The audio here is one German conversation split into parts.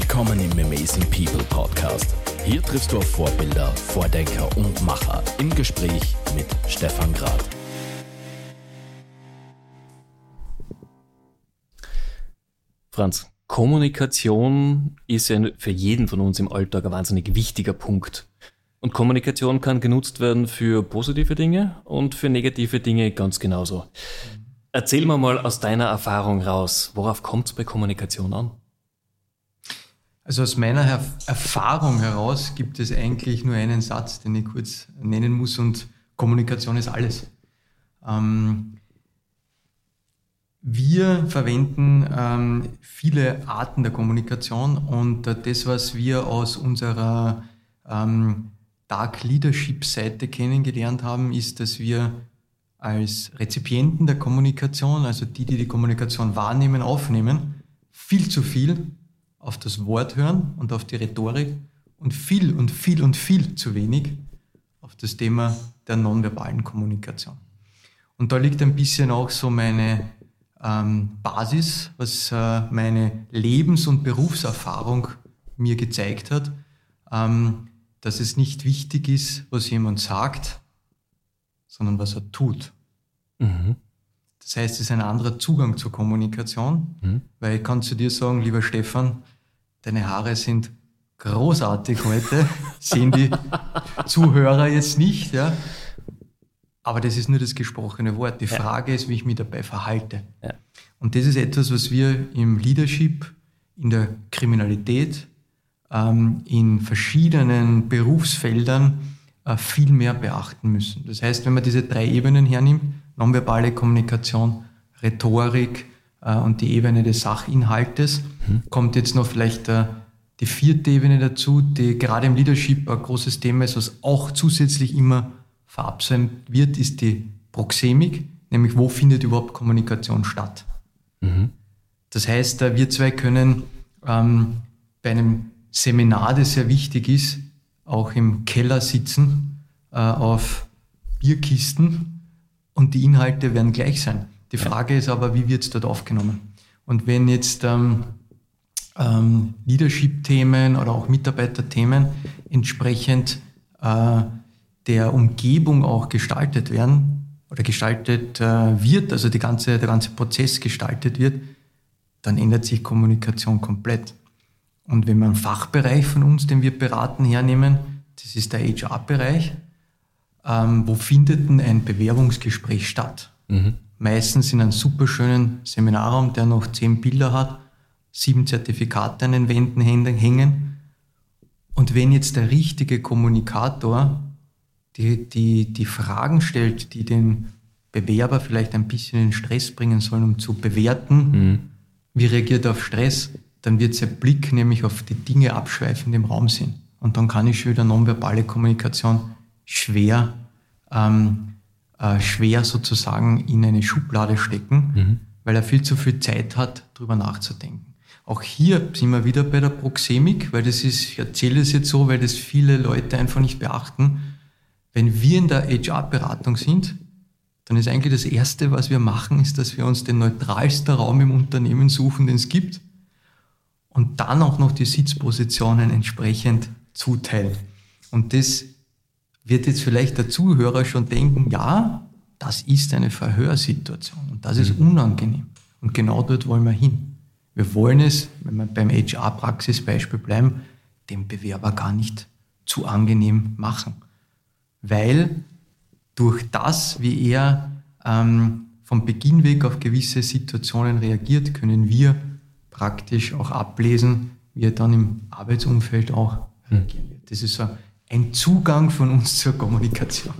Willkommen im Amazing People Podcast. Hier triffst du auf Vorbilder, Vordenker und Macher im Gespräch mit Stefan Grad. Franz, Kommunikation ist für jeden von uns im Alltag ein wahnsinnig wichtiger Punkt. Und Kommunikation kann genutzt werden für positive Dinge und für negative Dinge ganz genauso. Erzähl mir mal aus deiner Erfahrung raus, worauf kommt es bei Kommunikation an? Also aus meiner Erfahrung heraus gibt es eigentlich nur einen Satz, den ich kurz nennen muss und Kommunikation ist alles. Ähm, wir verwenden ähm, viele Arten der Kommunikation und äh, das, was wir aus unserer ähm, Dark Leadership Seite kennengelernt haben, ist, dass wir als Rezipienten der Kommunikation, also die, die die Kommunikation wahrnehmen, aufnehmen, viel zu viel auf das Wort hören und auf die Rhetorik und viel und viel und viel zu wenig auf das Thema der nonverbalen Kommunikation. Und da liegt ein bisschen auch so meine ähm, Basis, was äh, meine Lebens- und Berufserfahrung mir gezeigt hat, ähm, dass es nicht wichtig ist, was jemand sagt, sondern was er tut. Mhm. Das heißt, es ist ein anderer Zugang zur Kommunikation, mhm. weil ich kann zu dir sagen, lieber Stefan, deine Haare sind großartig heute, sehen die Zuhörer jetzt nicht, ja. Aber das ist nur das gesprochene Wort. Die ja. Frage ist, wie ich mich dabei verhalte. Ja. Und das ist etwas, was wir im Leadership, in der Kriminalität, ähm, in verschiedenen Berufsfeldern äh, viel mehr beachten müssen. Das heißt, wenn man diese drei Ebenen hernimmt, nonverbale Kommunikation, Rhetorik äh, und die Ebene des Sachinhaltes, mhm. kommt jetzt noch vielleicht äh, die vierte Ebene dazu, die gerade im Leadership ein großes Thema ist, was auch zusätzlich immer verabsäumt wird, ist die Proxemik, nämlich wo findet überhaupt Kommunikation statt. Mhm. Das heißt, äh, wir zwei können ähm, bei einem Seminar, das sehr wichtig ist, auch im Keller sitzen äh, auf Bierkisten und die Inhalte werden gleich sein. Die Frage ist aber, wie wird es dort aufgenommen? Und wenn jetzt ähm, ähm, Leadership-Themen oder auch Mitarbeiterthemen entsprechend äh, der Umgebung auch gestaltet werden oder gestaltet äh, wird, also die ganze, der ganze Prozess gestaltet wird, dann ändert sich Kommunikation komplett. Und wenn wir einen Fachbereich von uns, den wir beraten, hernehmen, das ist der HR-Bereich, ähm, wo findet denn ein Bewerbungsgespräch statt? Mhm. Meistens in einem superschönen Seminarraum, der noch zehn Bilder hat, sieben Zertifikate an den Wänden hängen. Und wenn jetzt der richtige Kommunikator die, die, die Fragen stellt, die den Bewerber vielleicht ein bisschen in Stress bringen sollen, um zu bewerten, mhm. wie reagiert er auf Stress, dann wird sein Blick nämlich auf die Dinge abschweifend im Raum sind. Und dann kann ich schon wieder nonverbale Kommunikation schwer, ähm, äh, schwer sozusagen in eine Schublade stecken, mhm. weil er viel zu viel Zeit hat, darüber nachzudenken. Auch hier sind wir wieder bei der Proxemik, weil das ist, ich erzähle es jetzt so, weil das viele Leute einfach nicht beachten. Wenn wir in der HR-Beratung sind, dann ist eigentlich das Erste, was wir machen, ist, dass wir uns den neutralsten Raum im Unternehmen suchen, den es gibt und dann auch noch die Sitzpositionen entsprechend zuteilen. Und das wird jetzt vielleicht der Zuhörer schon denken, ja, das ist eine Verhörsituation und das ist mhm. unangenehm. Und genau dort wollen wir hin. Wir wollen es, wenn wir beim HR-Praxisbeispiel bleiben, dem Bewerber gar nicht zu angenehm machen. Weil durch das, wie er ähm, vom Beginn weg auf gewisse Situationen reagiert, können wir praktisch auch ablesen, wie er dann im Arbeitsumfeld auch reagieren wird. Das ist so ein Zugang von uns zur Kommunikation.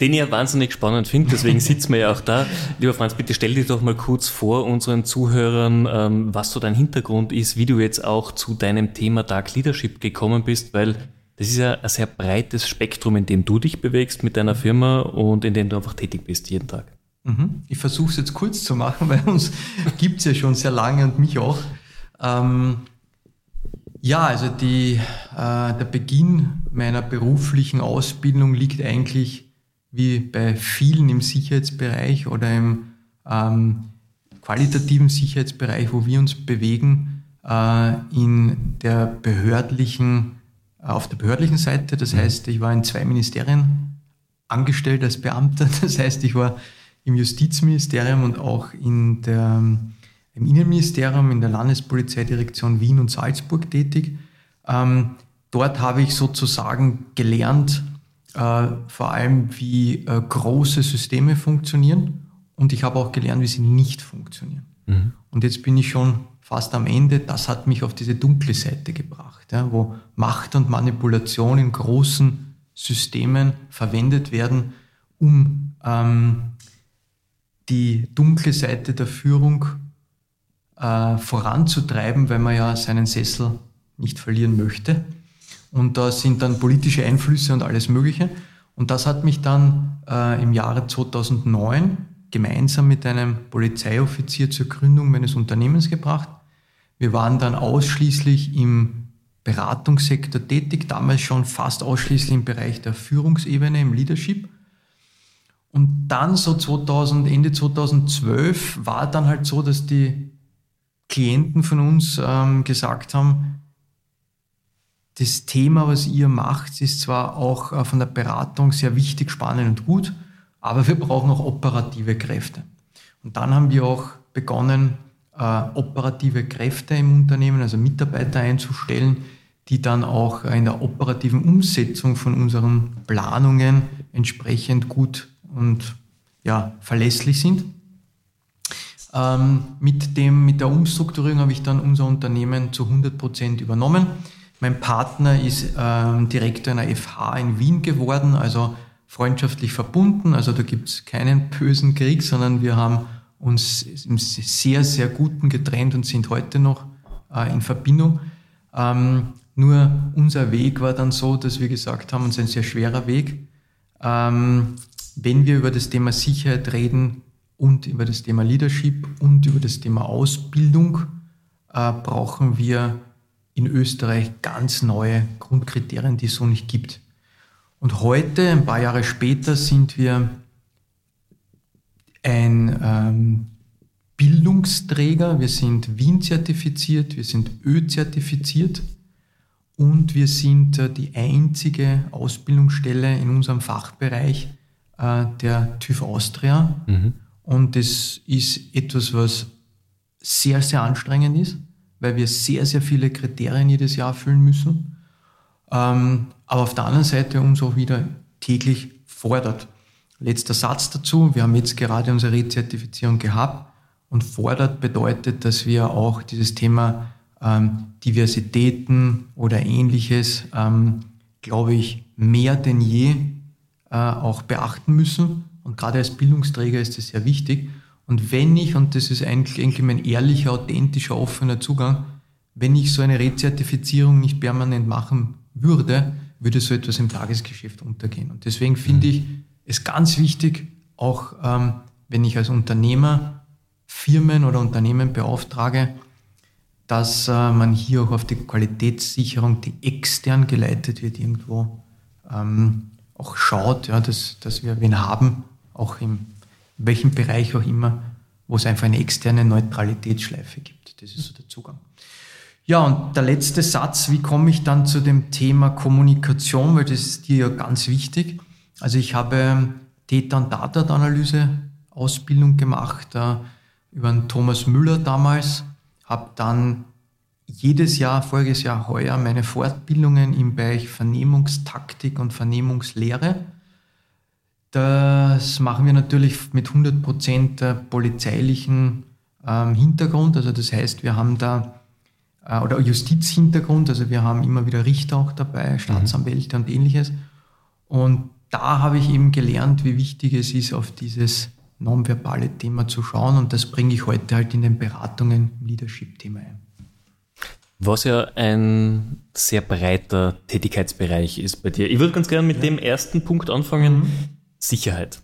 Den ich ja wahnsinnig spannend finde, deswegen sitzen wir ja auch da. Lieber Franz, bitte stell dich doch mal kurz vor unseren Zuhörern, ähm, was so dein Hintergrund ist, wie du jetzt auch zu deinem Thema Dark Leadership gekommen bist, weil das ist ja ein sehr breites Spektrum, in dem du dich bewegst mit deiner Firma und in dem du einfach tätig bist jeden Tag. Mhm. Ich versuche es jetzt kurz zu machen, weil uns gibt es ja schon sehr lange und mich auch. Ähm, ja, also die, äh, der Beginn meiner beruflichen Ausbildung liegt eigentlich wie bei vielen im Sicherheitsbereich oder im ähm, qualitativen Sicherheitsbereich, wo wir uns bewegen, äh, in der behördlichen, äh, auf der behördlichen Seite. Das mhm. heißt, ich war in zwei Ministerien angestellt als Beamter. Das heißt, ich war im Justizministerium und auch in der, im Innenministerium, in der Landespolizeidirektion Wien und Salzburg tätig. Ähm, dort habe ich sozusagen gelernt, äh, vor allem wie äh, große Systeme funktionieren und ich habe auch gelernt, wie sie nicht funktionieren. Mhm. Und jetzt bin ich schon fast am Ende. Das hat mich auf diese dunkle Seite gebracht, ja, wo Macht und Manipulation in großen Systemen verwendet werden, um ähm, die dunkle Seite der Führung äh, voranzutreiben, weil man ja seinen Sessel nicht verlieren möchte. Und da sind dann politische Einflüsse und alles Mögliche. Und das hat mich dann äh, im Jahre 2009 gemeinsam mit einem Polizeioffizier zur Gründung meines Unternehmens gebracht. Wir waren dann ausschließlich im Beratungssektor tätig, damals schon fast ausschließlich im Bereich der Führungsebene, im Leadership. Und dann so 2000, Ende 2012 war dann halt so, dass die Klienten von uns ähm, gesagt haben, das Thema, was ihr macht, ist zwar auch äh, von der Beratung sehr wichtig, spannend und gut, aber wir brauchen auch operative Kräfte. Und dann haben wir auch begonnen, äh, operative Kräfte im Unternehmen, also Mitarbeiter einzustellen, die dann auch in der operativen Umsetzung von unseren Planungen entsprechend gut und ja, verlässlich sind. Ähm, mit, dem, mit der Umstrukturierung habe ich dann unser Unternehmen zu 100 Prozent übernommen. Mein Partner ist ähm, Direktor einer FH in Wien geworden, also freundschaftlich verbunden. Also da gibt es keinen bösen Krieg, sondern wir haben uns im sehr, sehr guten getrennt und sind heute noch äh, in Verbindung. Ähm, nur unser Weg war dann so, dass wir gesagt haben, es ist ein sehr schwerer Weg. Ähm, wenn wir über das Thema Sicherheit reden und über das Thema Leadership und über das Thema Ausbildung, äh, brauchen wir in Österreich ganz neue Grundkriterien, die es so nicht gibt. Und heute, ein paar Jahre später, sind wir ein ähm, Bildungsträger. Wir sind Wien zertifiziert, wir sind Ö zertifiziert und wir sind äh, die einzige Ausbildungsstelle in unserem Fachbereich äh, der TÜV Austria. Mhm. Und das ist etwas, was sehr, sehr anstrengend ist weil wir sehr, sehr viele Kriterien jedes Jahr erfüllen müssen. Ähm, aber auf der anderen Seite uns auch wieder täglich fordert. Letzter Satz dazu. Wir haben jetzt gerade unsere Rezertifizierung gehabt und fordert bedeutet, dass wir auch dieses Thema ähm, Diversitäten oder ähnliches, ähm, glaube ich, mehr denn je äh, auch beachten müssen. Und gerade als Bildungsträger ist das sehr wichtig. Und wenn ich, und das ist eigentlich, eigentlich mein ehrlicher, authentischer, offener Zugang, wenn ich so eine Rezertifizierung nicht permanent machen würde, würde so etwas im Tagesgeschäft untergehen. Und deswegen finde ich es ganz wichtig, auch ähm, wenn ich als Unternehmer Firmen oder Unternehmen beauftrage, dass äh, man hier auch auf die Qualitätssicherung, die extern geleitet wird, irgendwo ähm, auch schaut, ja, dass, dass wir wen haben, auch im welchem Bereich auch immer, wo es einfach eine externe Neutralitätsschleife gibt. Das ist so der Zugang. Ja, und der letzte Satz, wie komme ich dann zu dem Thema Kommunikation, weil das ist dir ja ganz wichtig. Also ich habe Data- und Data-Analyse Ausbildung gemacht äh, über einen Thomas Müller damals, habe dann jedes Jahr, voriges Jahr, heuer meine Fortbildungen im Bereich Vernehmungstaktik und Vernehmungslehre das machen wir natürlich mit 100% polizeilichen ähm, Hintergrund. Also das heißt, wir haben da, äh, oder Justizhintergrund, also wir haben immer wieder Richter auch dabei, Staatsanwälte mhm. und ähnliches. Und da habe ich eben gelernt, wie wichtig es ist, auf dieses nonverbale Thema zu schauen. Und das bringe ich heute halt in den Beratungen im Leadership-Thema ein. Was ja ein sehr breiter Tätigkeitsbereich ist bei dir. Ich würde ganz gerne mit ja. dem ersten Punkt anfangen. Mhm. Sicherheit.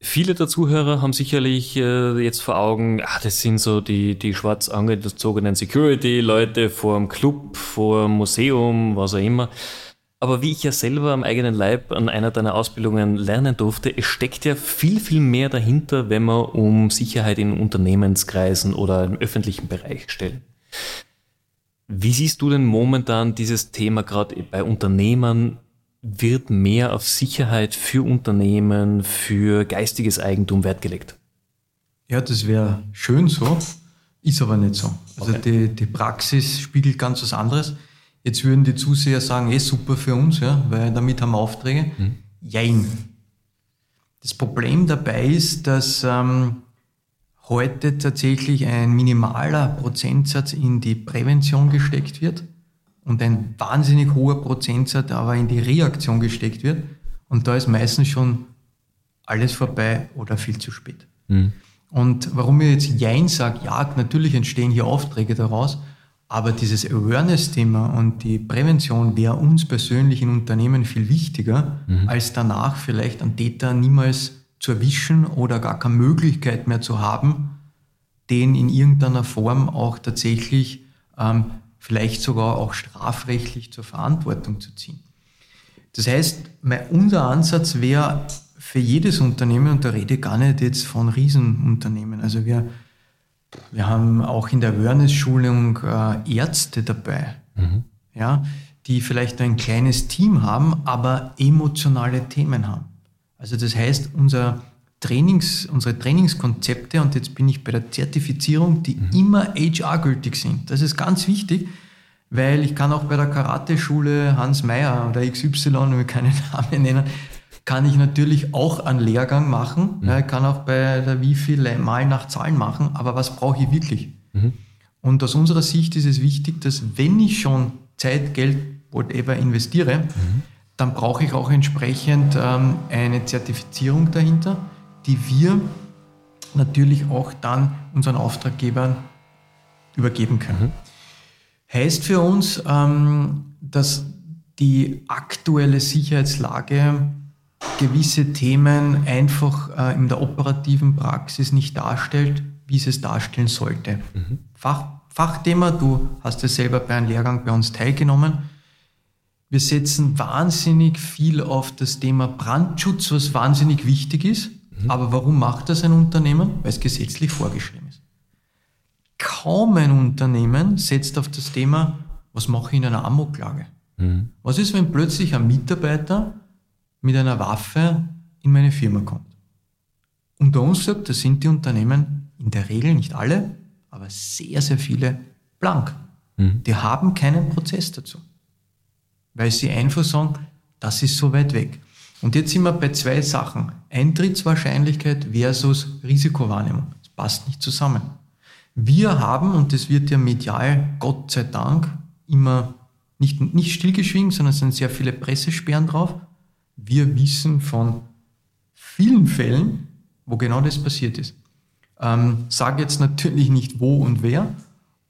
Viele der Zuhörer haben sicherlich äh, jetzt vor Augen, ah, das sind so die, die schwarz angezogenen Security-Leute vor dem Club, vor dem Museum, was auch immer. Aber wie ich ja selber am eigenen Leib an einer deiner Ausbildungen lernen durfte, es steckt ja viel, viel mehr dahinter, wenn man um Sicherheit in Unternehmenskreisen oder im öffentlichen Bereich stellt. Wie siehst du denn momentan dieses Thema gerade bei Unternehmern? Wird mehr auf Sicherheit für Unternehmen, für geistiges Eigentum Wert gelegt? Ja, das wäre schön so, ist aber nicht so. Also okay. die, die Praxis spiegelt ganz was anderes. Jetzt würden die Zuseher sagen, eh super für uns, ja, weil damit haben wir Aufträge. Hm. Jein. Das Problem dabei ist, dass ähm, heute tatsächlich ein minimaler Prozentsatz in die Prävention gesteckt wird und ein wahnsinnig hoher Prozentsatz aber in die Reaktion gesteckt wird. Und da ist meistens schon alles vorbei oder viel zu spät. Mhm. Und warum ich jetzt Jein sage, ja, natürlich entstehen hier Aufträge daraus, aber dieses Awareness-Thema und die Prävention wäre uns persönlich in Unternehmen viel wichtiger, mhm. als danach vielleicht einen Täter niemals zu erwischen oder gar keine Möglichkeit mehr zu haben, den in irgendeiner Form auch tatsächlich ähm, vielleicht sogar auch strafrechtlich zur Verantwortung zu ziehen. Das heißt, mein, unser Ansatz wäre für jedes Unternehmen, und da rede ich gar nicht jetzt von Riesenunternehmen, also wir, wir haben auch in der Awareness-Schulung äh, Ärzte dabei, mhm. ja, die vielleicht ein kleines Team haben, aber emotionale Themen haben. Also das heißt, unser Trainings, unsere Trainingskonzepte, und jetzt bin ich bei der Zertifizierung, die mhm. immer HR-gültig sind. Das ist ganz wichtig, weil ich kann auch bei der Karate-Schule Hans Meyer oder XY, wir keine Namen nennen, kann ich natürlich auch einen Lehrgang machen. Mhm. Kann auch bei der wie viel Mal nach Zahlen machen, aber was brauche ich wirklich? Mhm. Und aus unserer Sicht ist es wichtig, dass wenn ich schon Zeit, Geld, whatever investiere, mhm. dann brauche ich auch entsprechend ähm, eine Zertifizierung dahinter die wir natürlich auch dann unseren Auftraggebern übergeben können. Mhm. Heißt für uns, ähm, dass die aktuelle Sicherheitslage gewisse Themen einfach äh, in der operativen Praxis nicht darstellt, wie es es darstellen sollte. Mhm. Fach, Fachthema, du hast ja selber bei einem Lehrgang bei uns teilgenommen. Wir setzen wahnsinnig viel auf das Thema Brandschutz, was wahnsinnig wichtig ist. Mhm. Aber warum macht das ein Unternehmen? Weil es gesetzlich vorgeschrieben ist. Kaum ein Unternehmen setzt auf das Thema, was mache ich in einer Amoklage? Mhm. Was ist, wenn plötzlich ein Mitarbeiter mit einer Waffe in meine Firma kommt? Unter uns sagt, das sind die Unternehmen in der Regel, nicht alle, aber sehr, sehr viele blank. Mhm. Die haben keinen Prozess dazu. Weil sie einfach sagen, das ist so weit weg. Und jetzt sind wir bei zwei Sachen. Eintrittswahrscheinlichkeit versus Risikowahrnehmung. Das passt nicht zusammen. Wir haben, und das wird ja medial, Gott sei Dank, immer nicht, nicht stillgeschwiegen, sondern es sind sehr viele Pressesperren drauf. Wir wissen von vielen Fällen, wo genau das passiert ist. Ähm, sage jetzt natürlich nicht wo und wer,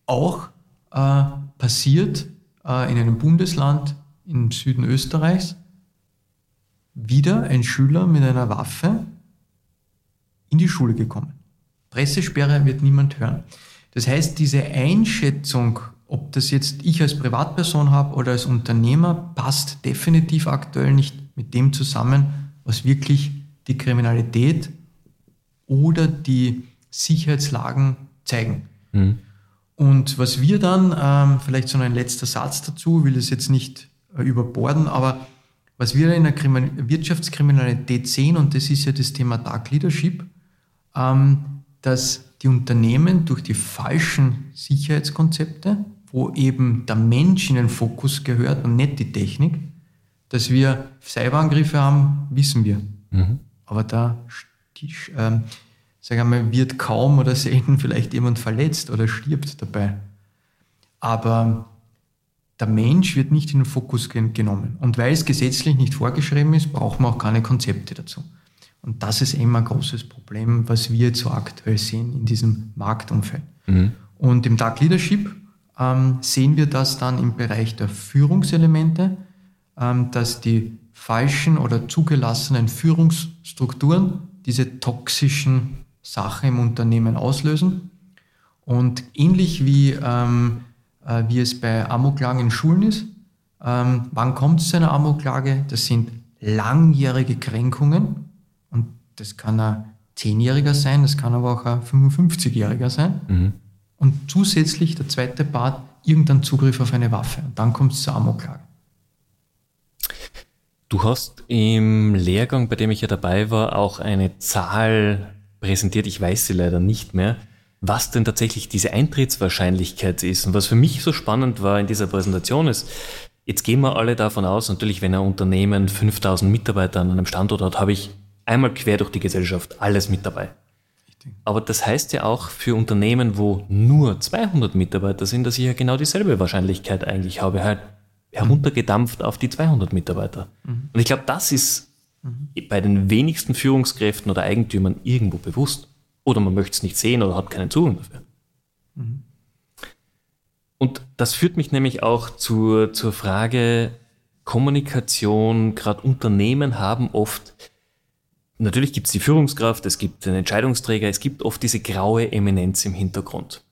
auch äh, passiert äh, in einem Bundesland im Süden Österreichs, wieder ein Schüler mit einer Waffe in die Schule gekommen. Pressesperre wird niemand hören. Das heißt, diese Einschätzung, ob das jetzt ich als Privatperson habe oder als Unternehmer, passt definitiv aktuell nicht mit dem zusammen, was wirklich die Kriminalität oder die Sicherheitslagen zeigen. Mhm. Und was wir dann, ähm, vielleicht so ein letzter Satz dazu, will es jetzt nicht äh, überborden, aber was wir in der Wirtschaftskriminalität sehen, und das ist ja das Thema Dark Leadership, ähm, dass die Unternehmen durch die falschen Sicherheitskonzepte, wo eben der Mensch in den Fokus gehört und nicht die Technik, dass wir Cyberangriffe haben, wissen wir. Mhm. Aber da ähm, sag einmal, wird kaum oder selten vielleicht jemand verletzt oder stirbt dabei. Aber der Mensch wird nicht in den Fokus genommen. Und weil es gesetzlich nicht vorgeschrieben ist, braucht man auch keine Konzepte dazu. Und das ist immer ein großes Problem, was wir jetzt so aktuell sehen in diesem Marktumfeld. Mhm. Und im Dark Leadership ähm, sehen wir das dann im Bereich der Führungselemente, ähm, dass die falschen oder zugelassenen Führungsstrukturen diese toxischen Sachen im Unternehmen auslösen. Und ähnlich wie ähm, äh, wie es bei Amoklagen in Schulen ist. Ähm, wann kommt es zu einer Amoklage? Das sind langjährige Kränkungen und das kann ein Zehnjähriger sein, das kann aber auch ein 55-Jähriger sein. Mhm. Und zusätzlich der zweite Part, irgendeinen Zugriff auf eine Waffe. Und dann kommt es zur Amoklage. Du hast im Lehrgang, bei dem ich ja dabei war, auch eine Zahl präsentiert, ich weiß sie leider nicht mehr, was denn tatsächlich diese Eintrittswahrscheinlichkeit ist. Und was für mich so spannend war in dieser Präsentation ist, jetzt gehen wir alle davon aus, natürlich, wenn ein Unternehmen 5000 Mitarbeiter an einem Standort hat, habe ich einmal quer durch die Gesellschaft alles mit dabei. Aber das heißt ja auch für Unternehmen, wo nur 200 Mitarbeiter sind, dass ich ja genau dieselbe Wahrscheinlichkeit eigentlich habe, halt heruntergedampft auf die 200 Mitarbeiter. Mhm. Und ich glaube, das ist mhm. bei den wenigsten Führungskräften oder Eigentümern irgendwo bewusst. Oder man möchte es nicht sehen oder hat keinen Zugang dafür. Mhm. Und das führt mich nämlich auch zur, zur Frage Kommunikation. Gerade Unternehmen haben oft, natürlich gibt es die Führungskraft, es gibt den Entscheidungsträger, es gibt oft diese graue Eminenz im Hintergrund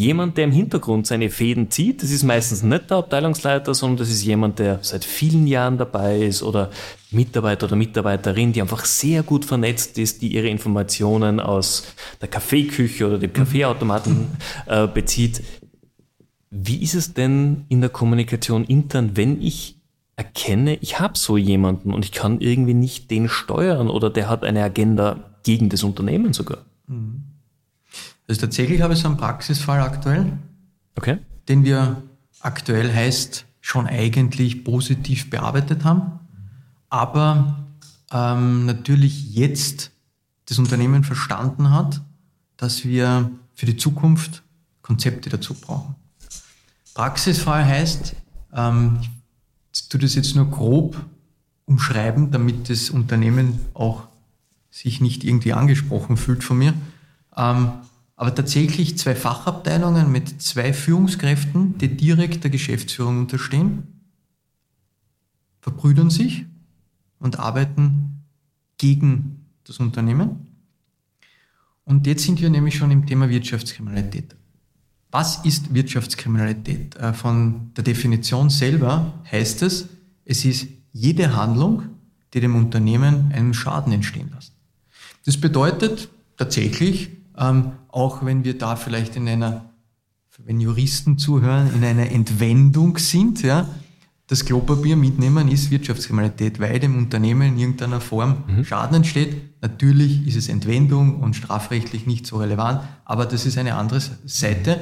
jemand, der im Hintergrund seine Fäden zieht. Das ist meistens nicht der Abteilungsleiter, sondern das ist jemand, der seit vielen Jahren dabei ist oder Mitarbeiter oder Mitarbeiterin, die einfach sehr gut vernetzt ist, die ihre Informationen aus der Kaffeeküche oder dem Kaffeeautomaten äh, bezieht. Wie ist es denn in der Kommunikation intern, wenn ich erkenne, ich habe so jemanden und ich kann irgendwie nicht den steuern oder der hat eine Agenda gegen das Unternehmen sogar? Mhm. Also tatsächlich habe ich so einen Praxisfall aktuell, okay. den wir aktuell heißt schon eigentlich positiv bearbeitet haben, aber ähm, natürlich jetzt das Unternehmen verstanden hat, dass wir für die Zukunft Konzepte dazu brauchen. Praxisfall heißt, ähm, ich tue das jetzt nur grob umschreiben, damit das Unternehmen auch sich nicht irgendwie angesprochen fühlt von mir. Ähm, aber tatsächlich zwei Fachabteilungen mit zwei Führungskräften, die direkt der Geschäftsführung unterstehen, verbrüdern sich und arbeiten gegen das Unternehmen. Und jetzt sind wir nämlich schon im Thema Wirtschaftskriminalität. Was ist Wirtschaftskriminalität? Äh, von der Definition selber heißt es, es ist jede Handlung, die dem Unternehmen einen Schaden entstehen lässt. Das bedeutet tatsächlich, ähm, auch wenn wir da vielleicht in einer, wenn Juristen zuhören, in einer Entwendung sind, ja, das Klopapier mitnehmen ist Wirtschaftskriminalität, weil dem Unternehmen in irgendeiner Form mhm. Schaden entsteht. Natürlich ist es Entwendung und strafrechtlich nicht so relevant, aber das ist eine andere Seite,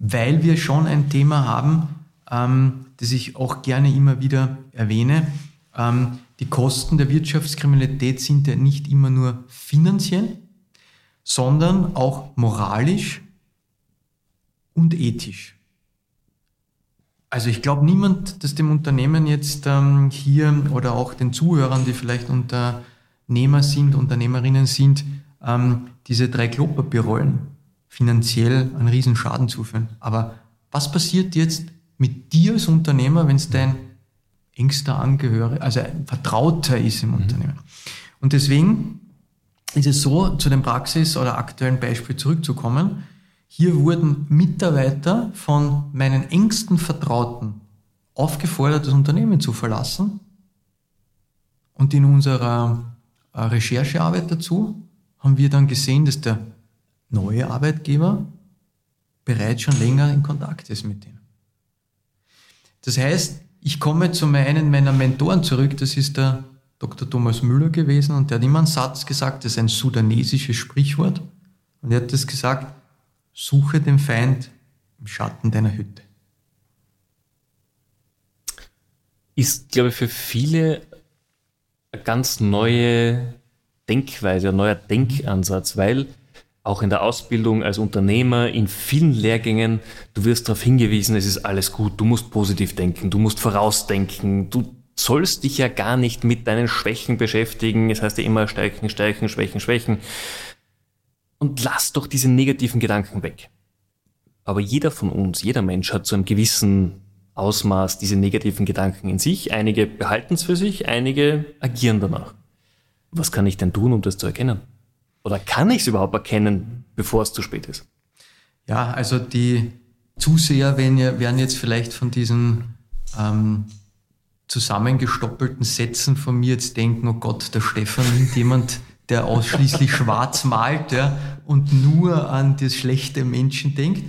weil wir schon ein Thema haben, ähm, das ich auch gerne immer wieder erwähne. Ähm, die Kosten der Wirtschaftskriminalität sind ja nicht immer nur finanziell, sondern auch moralisch und ethisch. Also ich glaube niemand, dass dem Unternehmen jetzt ähm, hier oder auch den Zuhörern, die vielleicht Unternehmer sind, Unternehmerinnen sind, ähm, diese drei Klopapierrollen finanziell einen riesen Schaden zuführen. Aber was passiert jetzt mit dir als Unternehmer, wenn es dein engster Angehöriger, also ein Vertrauter ist im mhm. Unternehmen? Und deswegen ist es so, zu dem Praxis- oder aktuellen Beispiel zurückzukommen. Hier wurden Mitarbeiter von meinen engsten Vertrauten aufgefordert, das Unternehmen zu verlassen. Und in unserer äh, Recherchearbeit dazu haben wir dann gesehen, dass der neue Arbeitgeber bereits schon länger in Kontakt ist mit denen. Das heißt, ich komme zu meinen meiner Mentoren zurück, das ist der Dr. Thomas Müller gewesen und der hat immer einen Satz gesagt, das ist ein sudanesisches Sprichwort. Und er hat das gesagt, suche den Feind im Schatten deiner Hütte. Ist, glaube ich, für viele eine ganz neue Denkweise, ein neuer Denkansatz, weil auch in der Ausbildung als Unternehmer, in vielen Lehrgängen, du wirst darauf hingewiesen, es ist alles gut, du musst positiv denken, du musst vorausdenken, du sollst dich ja gar nicht mit deinen Schwächen beschäftigen. Es heißt ja immer Stärken, Stärken, Schwächen, Schwächen. Und lass doch diese negativen Gedanken weg. Aber jeder von uns, jeder Mensch hat zu einem gewissen Ausmaß diese negativen Gedanken in sich. Einige behalten es für sich, einige agieren danach. Was kann ich denn tun, um das zu erkennen? Oder kann ich es überhaupt erkennen, bevor es zu spät ist? Ja, also die Zuseher werden jetzt vielleicht von diesen ähm, zusammengestoppelten Sätzen von mir jetzt denken, oh Gott, der Stefan nimmt jemand, der ausschließlich schwarz malt ja, und nur an das schlechte Menschen denkt.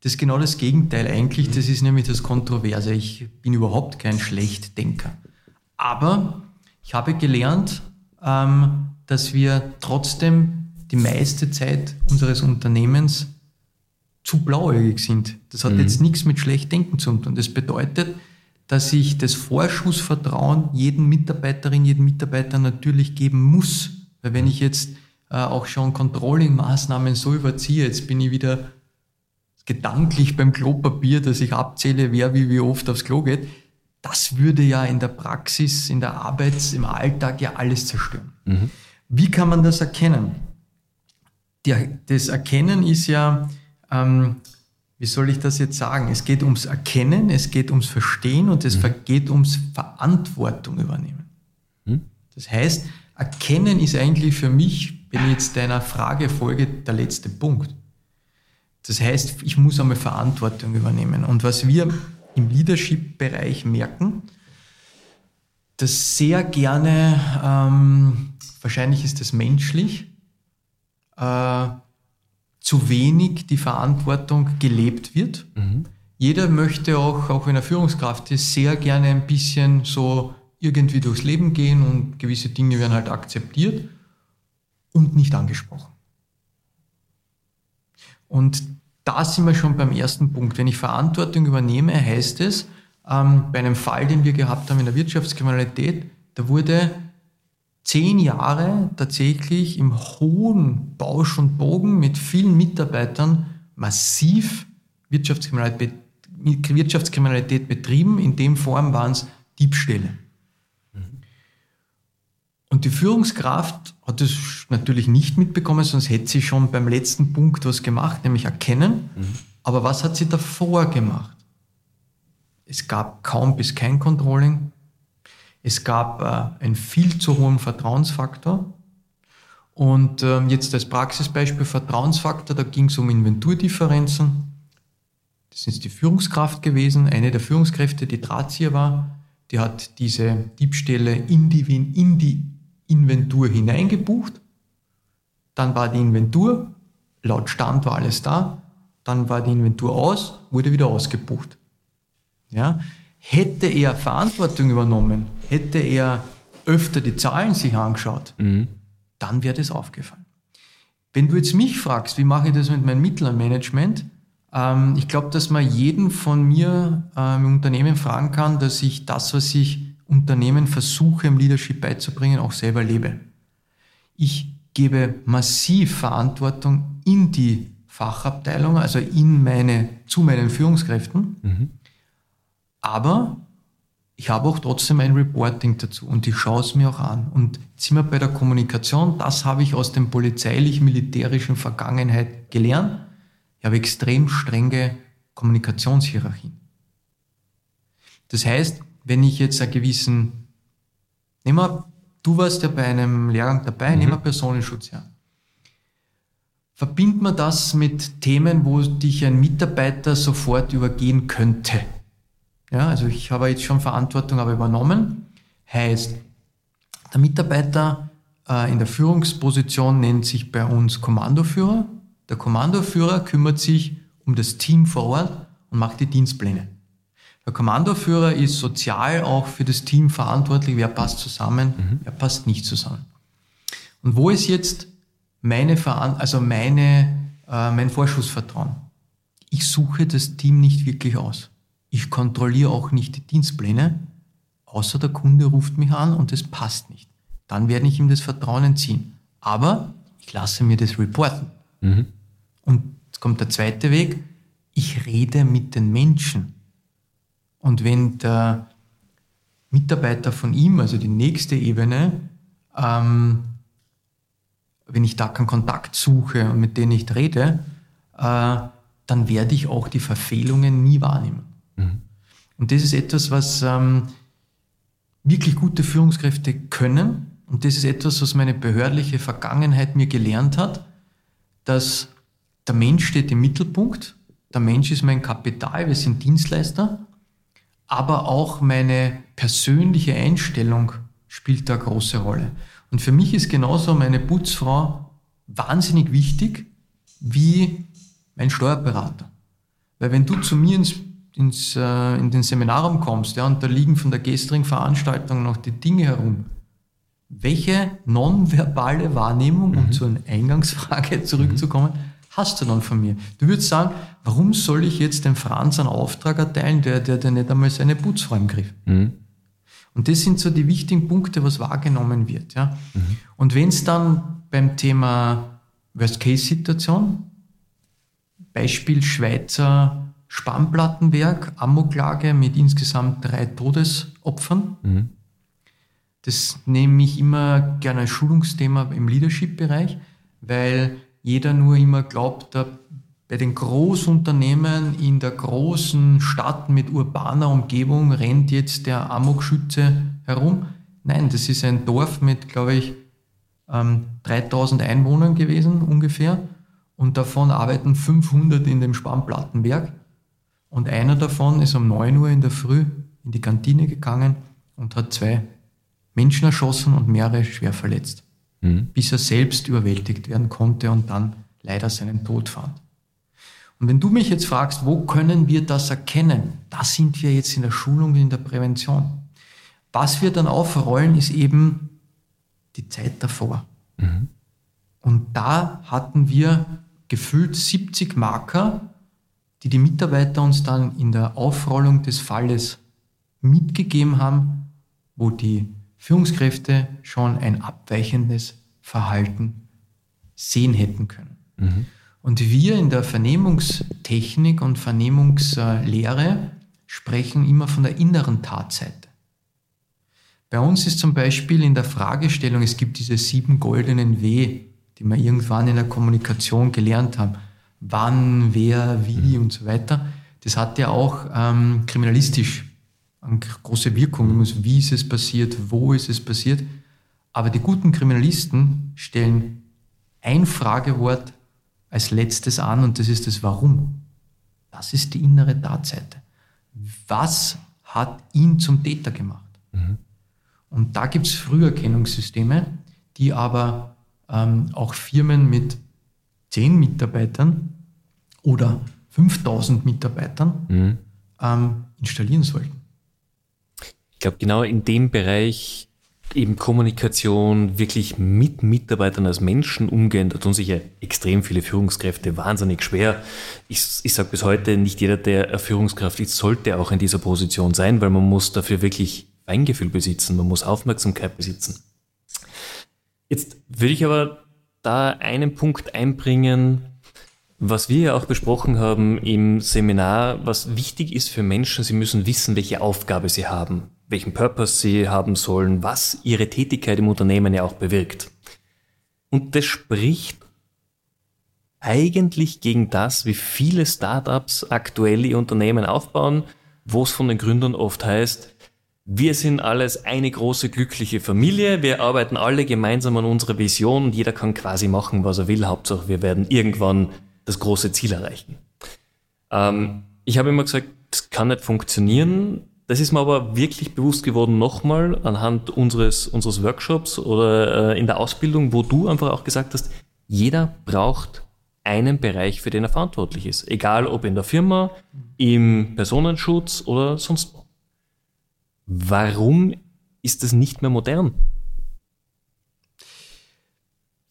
Das ist genau das Gegenteil eigentlich. Das ist nämlich das Kontroverse. Ich bin überhaupt kein Schlechtdenker. Aber ich habe gelernt, ähm, dass wir trotzdem die meiste Zeit unseres Unternehmens zu blauäugig sind. Das hat mhm. jetzt nichts mit Schlechtdenken zu tun. Das bedeutet, dass ich das Vorschussvertrauen jeden Mitarbeiterin, jeden Mitarbeiter natürlich geben muss. Weil wenn ich jetzt äh, auch schon Controlling-Maßnahmen so überziehe, jetzt bin ich wieder gedanklich beim Klopapier, dass ich abzähle, wer wie, wie oft aufs Klo geht, das würde ja in der Praxis, in der Arbeit, im Alltag ja alles zerstören. Mhm. Wie kann man das erkennen? Die, das Erkennen ist ja, ähm, wie soll ich das jetzt sagen? Es geht ums Erkennen, es geht ums Verstehen und es mhm. geht ums Verantwortung übernehmen. Mhm. Das heißt, Erkennen ist eigentlich für mich, wenn ich jetzt deiner Frage folge, der letzte Punkt. Das heißt, ich muss einmal Verantwortung übernehmen. Und was wir im Leadership-Bereich merken, dass sehr gerne, ähm, wahrscheinlich ist das menschlich, äh, zu wenig die Verantwortung gelebt wird. Mhm. Jeder möchte auch, auch wenn er Führungskraft ist, sehr gerne ein bisschen so irgendwie durchs Leben gehen und gewisse Dinge werden halt akzeptiert und nicht angesprochen. Und da sind wir schon beim ersten Punkt. Wenn ich Verantwortung übernehme, heißt es, ähm, bei einem Fall, den wir gehabt haben in der Wirtschaftskriminalität, da wurde zehn Jahre tatsächlich im hohen Bausch und Bogen mit vielen Mitarbeitern massiv Wirtschaftskriminalität, Wirtschaftskriminalität betrieben. In dem Form waren es Diebstähle. Und die Führungskraft hat es natürlich nicht mitbekommen, sonst hätte sie schon beim letzten Punkt was gemacht, nämlich erkennen. Mhm. Aber was hat sie davor gemacht? Es gab kaum bis kein Controlling. Es gab äh, einen viel zu hohen Vertrauensfaktor. Und ähm, jetzt als Praxisbeispiel Vertrauensfaktor, da ging es um Inventurdifferenzen. Das ist die Führungskraft gewesen, eine der Führungskräfte, die Drahtzieher war. Die hat diese Diebstähle in die, in die Inventur hineingebucht, dann war die Inventur, laut Stand war alles da, dann war die Inventur aus, wurde wieder ausgebucht. Ja? Hätte er Verantwortung übernommen, hätte er öfter die Zahlen sich angeschaut, mhm. dann wäre das aufgefallen. Wenn du jetzt mich fragst, wie mache ich das mit meinem Mittlermanagement, ähm, ich glaube, dass man jeden von mir ähm, im Unternehmen fragen kann, dass ich das, was ich Unternehmen versuche, im Leadership beizubringen, auch selber lebe. Ich gebe massiv Verantwortung in die Fachabteilung, also in meine, zu meinen Führungskräften. Mhm. Aber ich habe auch trotzdem ein Reporting dazu und ich schaue es mir auch an. Und jetzt sind wir bei der Kommunikation, das habe ich aus dem polizeilich-militärischen Vergangenheit gelernt. Ich habe extrem strenge Kommunikationshierarchien. Das heißt, wenn ich jetzt einen gewissen, nehmen wir, du warst ja bei einem Lehrgang dabei, mhm. nehmen wir Personenschutz her. Verbindet man das mit Themen, wo dich ein Mitarbeiter sofort übergehen könnte? Ja, also ich habe jetzt schon Verantwortung aber übernommen. Heißt, der Mitarbeiter äh, in der Führungsposition nennt sich bei uns Kommandoführer. Der Kommandoführer kümmert sich um das Team vor Ort und macht die Dienstpläne. Der Kommandoführer ist sozial auch für das Team verantwortlich. Wer passt zusammen, mhm. wer passt nicht zusammen. Und wo ist jetzt meine, Veran also meine, äh, mein Vorschussvertrauen? Ich suche das Team nicht wirklich aus. Ich kontrolliere auch nicht die Dienstpläne, außer der Kunde ruft mich an und es passt nicht. Dann werde ich ihm das Vertrauen entziehen. Aber ich lasse mir das reporten. Mhm. Und jetzt kommt der zweite Weg. Ich rede mit den Menschen. Und wenn der Mitarbeiter von ihm, also die nächste Ebene, ähm, wenn ich da keinen Kontakt suche und mit denen nicht rede, äh, dann werde ich auch die Verfehlungen nie wahrnehmen. Mhm. Und das ist etwas, was ähm, wirklich gute Führungskräfte können. Und das ist etwas, was meine behördliche Vergangenheit mir gelernt hat, dass der Mensch steht im Mittelpunkt. Der Mensch ist mein Kapital, wir sind Dienstleister aber auch meine persönliche Einstellung spielt da eine große Rolle. Und für mich ist genauso meine Putzfrau wahnsinnig wichtig wie mein Steuerberater. Weil wenn du zu mir ins, ins, äh, in den Seminarraum kommst, ja, und da liegen von der gestrigen Veranstaltung noch die Dinge herum, welche nonverbale Wahrnehmung, um mhm. zur Eingangsfrage zurückzukommen, mhm. hast du dann von mir? Du würdest sagen, warum soll ich jetzt dem Franz einen Auftrag erteilen, der, der, der nicht einmal seine Putzfrau im Griff? Mhm. Und das sind so die wichtigen Punkte, was wahrgenommen wird. Ja? Mhm. Und wenn es dann beim Thema Worst-Case-Situation, Beispiel Schweizer Spannplattenwerk, Amoklage mit insgesamt drei Todesopfern, mhm. das nehme ich immer gerne als Schulungsthema im Leadership-Bereich, weil jeder nur immer glaubt, bei den Großunternehmen in der großen Stadt mit urbaner Umgebung rennt jetzt der Amokschütze herum. Nein, das ist ein Dorf mit, glaube ich, 3000 ähm, Einwohnern gewesen ungefähr und davon arbeiten 500 in dem Spannplattenwerk und einer davon ist um 9 Uhr in der Früh in die Kantine gegangen und hat zwei Menschen erschossen und mehrere schwer verletzt, mhm. bis er selbst überwältigt werden konnte und dann leider seinen Tod fand. Und wenn du mich jetzt fragst, wo können wir das erkennen, da sind wir jetzt in der Schulung, in der Prävention. Was wir dann aufrollen, ist eben die Zeit davor. Mhm. Und da hatten wir gefühlt 70 Marker, die die Mitarbeiter uns dann in der Aufrollung des Falles mitgegeben haben, wo die Führungskräfte schon ein abweichendes Verhalten sehen hätten können. Mhm. Und wir in der Vernehmungstechnik und Vernehmungslehre sprechen immer von der inneren Tatseite. Bei uns ist zum Beispiel in der Fragestellung, es gibt diese sieben goldenen W, die wir irgendwann in der Kommunikation gelernt haben. Wann, wer, wie und so weiter. Das hat ja auch ähm, kriminalistisch eine große Wirkung. Wie ist es passiert? Wo ist es passiert? Aber die guten Kriminalisten stellen ein Fragewort als letztes an und das ist das Warum. Das ist die innere Tatseite. Was hat ihn zum Täter gemacht? Mhm. Und da gibt es Früherkennungssysteme, die aber ähm, auch Firmen mit 10 Mitarbeitern oder 5000 Mitarbeitern mhm. ähm, installieren sollten. Ich glaube, genau in dem Bereich eben Kommunikation wirklich mit Mitarbeitern als Menschen umgehen, da tun sich ja extrem viele Führungskräfte wahnsinnig schwer. Ich, ich sage bis heute, nicht jeder, der Führungskraft ist, sollte auch in dieser Position sein, weil man muss dafür wirklich Feingefühl besitzen, man muss Aufmerksamkeit besitzen. Jetzt würde ich aber da einen Punkt einbringen, was wir ja auch besprochen haben im Seminar, was wichtig ist für Menschen, sie müssen wissen, welche Aufgabe sie haben welchen Purpose sie haben sollen, was ihre Tätigkeit im Unternehmen ja auch bewirkt. Und das spricht eigentlich gegen das, wie viele Startups aktuell ihr Unternehmen aufbauen, wo es von den Gründern oft heißt, wir sind alles eine große glückliche Familie, wir arbeiten alle gemeinsam an unserer Vision und jeder kann quasi machen, was er will, Hauptsache wir werden irgendwann das große Ziel erreichen. Ähm, ich habe immer gesagt, das kann nicht funktionieren, das ist mir aber wirklich bewusst geworden, nochmal anhand unseres, unseres Workshops oder äh, in der Ausbildung, wo du einfach auch gesagt hast, jeder braucht einen Bereich, für den er verantwortlich ist. Egal ob in der Firma, im Personenschutz oder sonst wo. Warum ist das nicht mehr modern?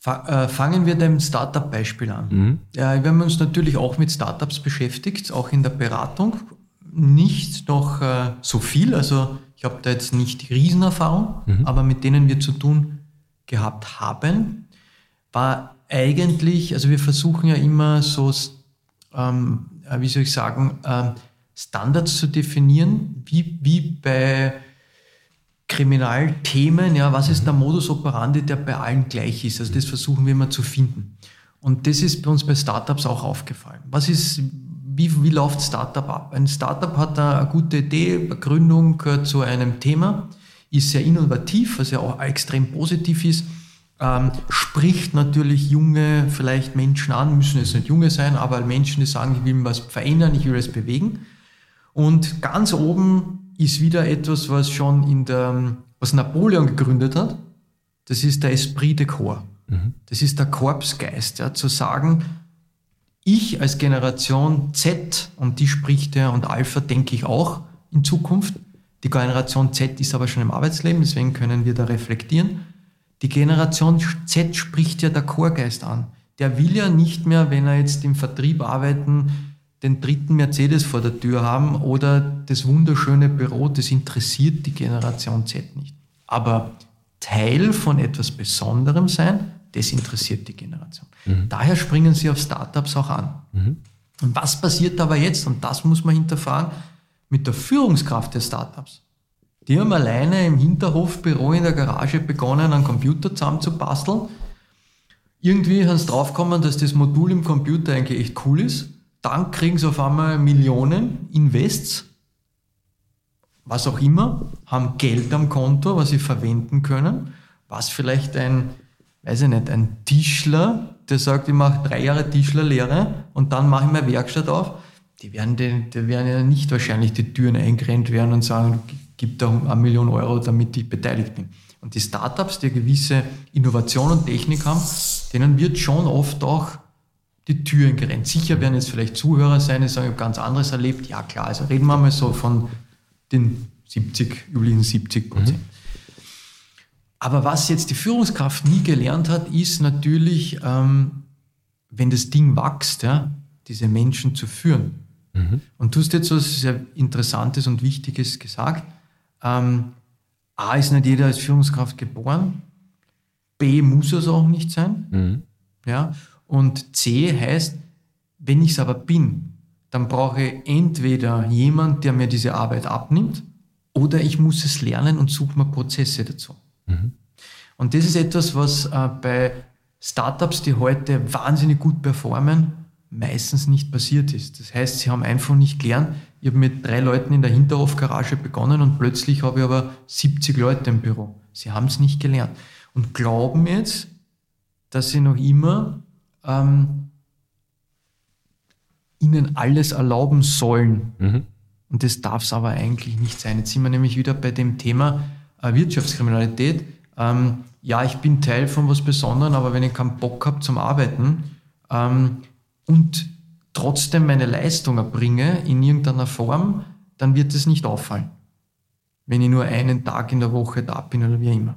Äh, fangen wir dem Startup-Beispiel an. Mhm. Ja, wir haben uns natürlich auch mit Startups beschäftigt, auch in der Beratung nicht noch äh, so viel. Also ich habe da jetzt nicht die Riesenerfahrung, mhm. aber mit denen wir zu tun gehabt haben, war eigentlich, also wir versuchen ja immer so, ähm, äh, wie soll ich sagen, äh, Standards zu definieren, wie, wie bei Kriminalthemen, ja, was ist mhm. der Modus operandi, der bei allen gleich ist. Also das versuchen wir immer zu finden. Und das ist bei uns bei Startups auch aufgefallen. Was ist, wie, wie läuft Startup ab? Ein Startup hat eine gute Idee, eine Gründung zu einem Thema, ist sehr innovativ, was ja auch extrem positiv ist, ähm, spricht natürlich junge, vielleicht Menschen an, müssen jetzt nicht junge sein, aber Menschen, die sagen, ich will was verändern, ich will es bewegen. Und ganz oben ist wieder etwas, was schon in der, was Napoleon gegründet hat. Das ist der Esprit de Corps. Mhm. Das ist der Korpsgeist, ja, zu sagen, ich als Generation Z, und die spricht ja, und Alpha denke ich auch in Zukunft, die Generation Z ist aber schon im Arbeitsleben, deswegen können wir da reflektieren. Die Generation Z spricht ja der Chorgeist an. Der will ja nicht mehr, wenn er jetzt im Vertrieb arbeiten, den dritten Mercedes vor der Tür haben oder das wunderschöne Büro, das interessiert die Generation Z nicht. Aber Teil von etwas Besonderem sein, das interessiert die Generation. Mhm. Daher springen sie auf Startups auch an. Mhm. Und was passiert aber jetzt? Und das muss man hinterfragen mit der Führungskraft der Startups. Die haben alleine im Hinterhofbüro in der Garage begonnen, einen Computer zusammenzubasteln. Irgendwie haben sie draufgekommen, dass das Modul im Computer eigentlich echt cool ist. Dann kriegen sie auf einmal Millionen Invests, was auch immer, haben Geld am Konto, was sie verwenden können, was vielleicht ein weiß ich nicht, ein Tischler, der sagt, ich mache drei Jahre Tischlerlehre und dann mache ich meine Werkstatt auf, die werden, die, die werden ja nicht wahrscheinlich die Türen eingerennt werden und sagen, gib da eine Million Euro, damit ich beteiligt bin. Und die Startups, die eine gewisse Innovation und Technik haben, denen wird schon oft auch die Türen gerennt. Sicher werden jetzt vielleicht Zuhörer sein, die sagen, ich habe ganz anderes erlebt. Ja klar, also reden wir mal so von den 70, üblichen 70 Prozent. Mhm. Aber was jetzt die Führungskraft nie gelernt hat, ist natürlich, ähm, wenn das Ding wächst, ja, diese Menschen zu führen. Mhm. Und du hast jetzt was sehr Interessantes und Wichtiges gesagt. Ähm, A ist nicht jeder als Führungskraft geboren. B muss es auch nicht sein. Mhm. Ja? Und C heißt, wenn ich es aber bin, dann brauche ich entweder jemand, der mir diese Arbeit abnimmt, oder ich muss es lernen und suche mir Prozesse dazu. Mhm. Und das ist etwas, was äh, bei Startups, die heute wahnsinnig gut performen, meistens nicht passiert ist. Das heißt, sie haben einfach nicht gelernt. Ich habe mit drei Leuten in der Hinterhofgarage begonnen und plötzlich habe ich aber 70 Leute im Büro. Sie haben es nicht gelernt und glauben jetzt, dass sie noch immer ähm, ihnen alles erlauben sollen. Mhm. Und das darf es aber eigentlich nicht sein. Jetzt sind wir nämlich wieder bei dem Thema, äh, Wirtschaftskriminalität. Ähm, ja, ich bin Teil von was Besonderem, aber wenn ich keinen Bock habe zum Arbeiten ähm, und trotzdem meine Leistung erbringe in irgendeiner Form, dann wird es nicht auffallen. Wenn ich nur einen Tag in der Woche da bin oder wie immer.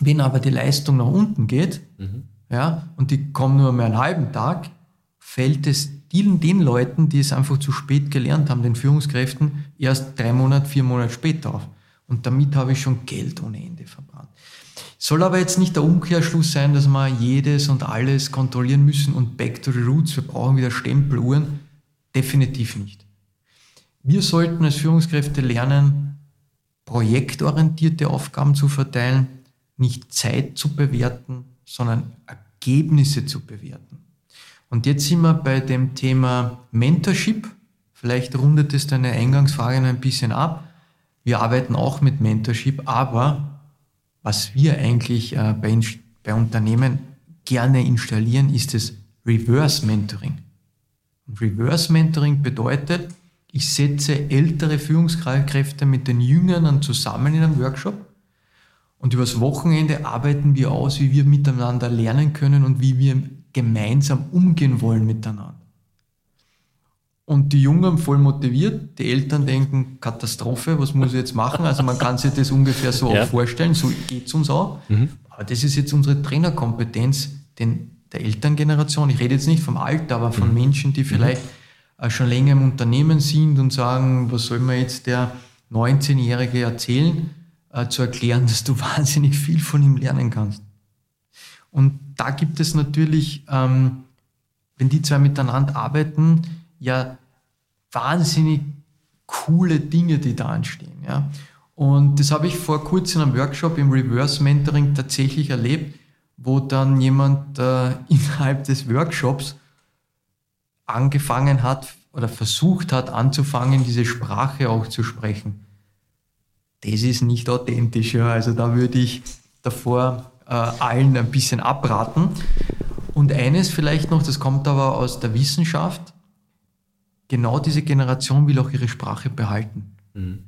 Wenn aber die Leistung nach unten geht, mhm. Ja, und die kommen nur mehr einen halben Tag, fällt es den, den Leuten, die es einfach zu spät gelernt haben, den Führungskräften, erst drei Monate, vier Monate später auf. Und damit habe ich schon Geld ohne Ende verbrannt. Soll aber jetzt nicht der Umkehrschluss sein, dass wir jedes und alles kontrollieren müssen und back to the roots, wir brauchen wieder Stempeluhren. Definitiv nicht. Wir sollten als Führungskräfte lernen, projektorientierte Aufgaben zu verteilen, nicht Zeit zu bewerten, sondern Ergebnisse zu bewerten. Und jetzt sind wir bei dem Thema Mentorship. Vielleicht rundet es deine Eingangsfrage noch ein bisschen ab. Wir arbeiten auch mit Mentorship, aber was wir eigentlich äh, bei, bei Unternehmen gerne installieren, ist das Reverse Mentoring. Und Reverse Mentoring bedeutet, ich setze ältere Führungskräfte mit den Jüngeren zusammen in einem Workshop und übers Wochenende arbeiten wir aus, wie wir miteinander lernen können und wie wir gemeinsam umgehen wollen miteinander. Und die Jungen voll motiviert, die Eltern denken, Katastrophe, was muss ich jetzt machen? Also man kann sich das ungefähr so ja. auch vorstellen, so geht es uns auch. Mhm. Aber das ist jetzt unsere Trainerkompetenz den, der Elterngeneration. Ich rede jetzt nicht vom Alter, aber von mhm. Menschen, die vielleicht mhm. schon länger im Unternehmen sind und sagen, was soll man jetzt der 19-Jährige erzählen, äh, zu erklären, dass du wahnsinnig viel von ihm lernen kannst. Und da gibt es natürlich, ähm, wenn die zwei miteinander arbeiten, ja wahnsinnig coole Dinge, die da anstehen. Ja. Und das habe ich vor kurzem in einem Workshop im Reverse Mentoring tatsächlich erlebt, wo dann jemand äh, innerhalb des Workshops angefangen hat oder versucht hat anzufangen, diese Sprache auch zu sprechen. Das ist nicht authentisch. Ja. Also da würde ich davor äh, allen ein bisschen abraten. Und eines vielleicht noch, das kommt aber aus der Wissenschaft, genau diese Generation will auch ihre Sprache behalten. Mhm.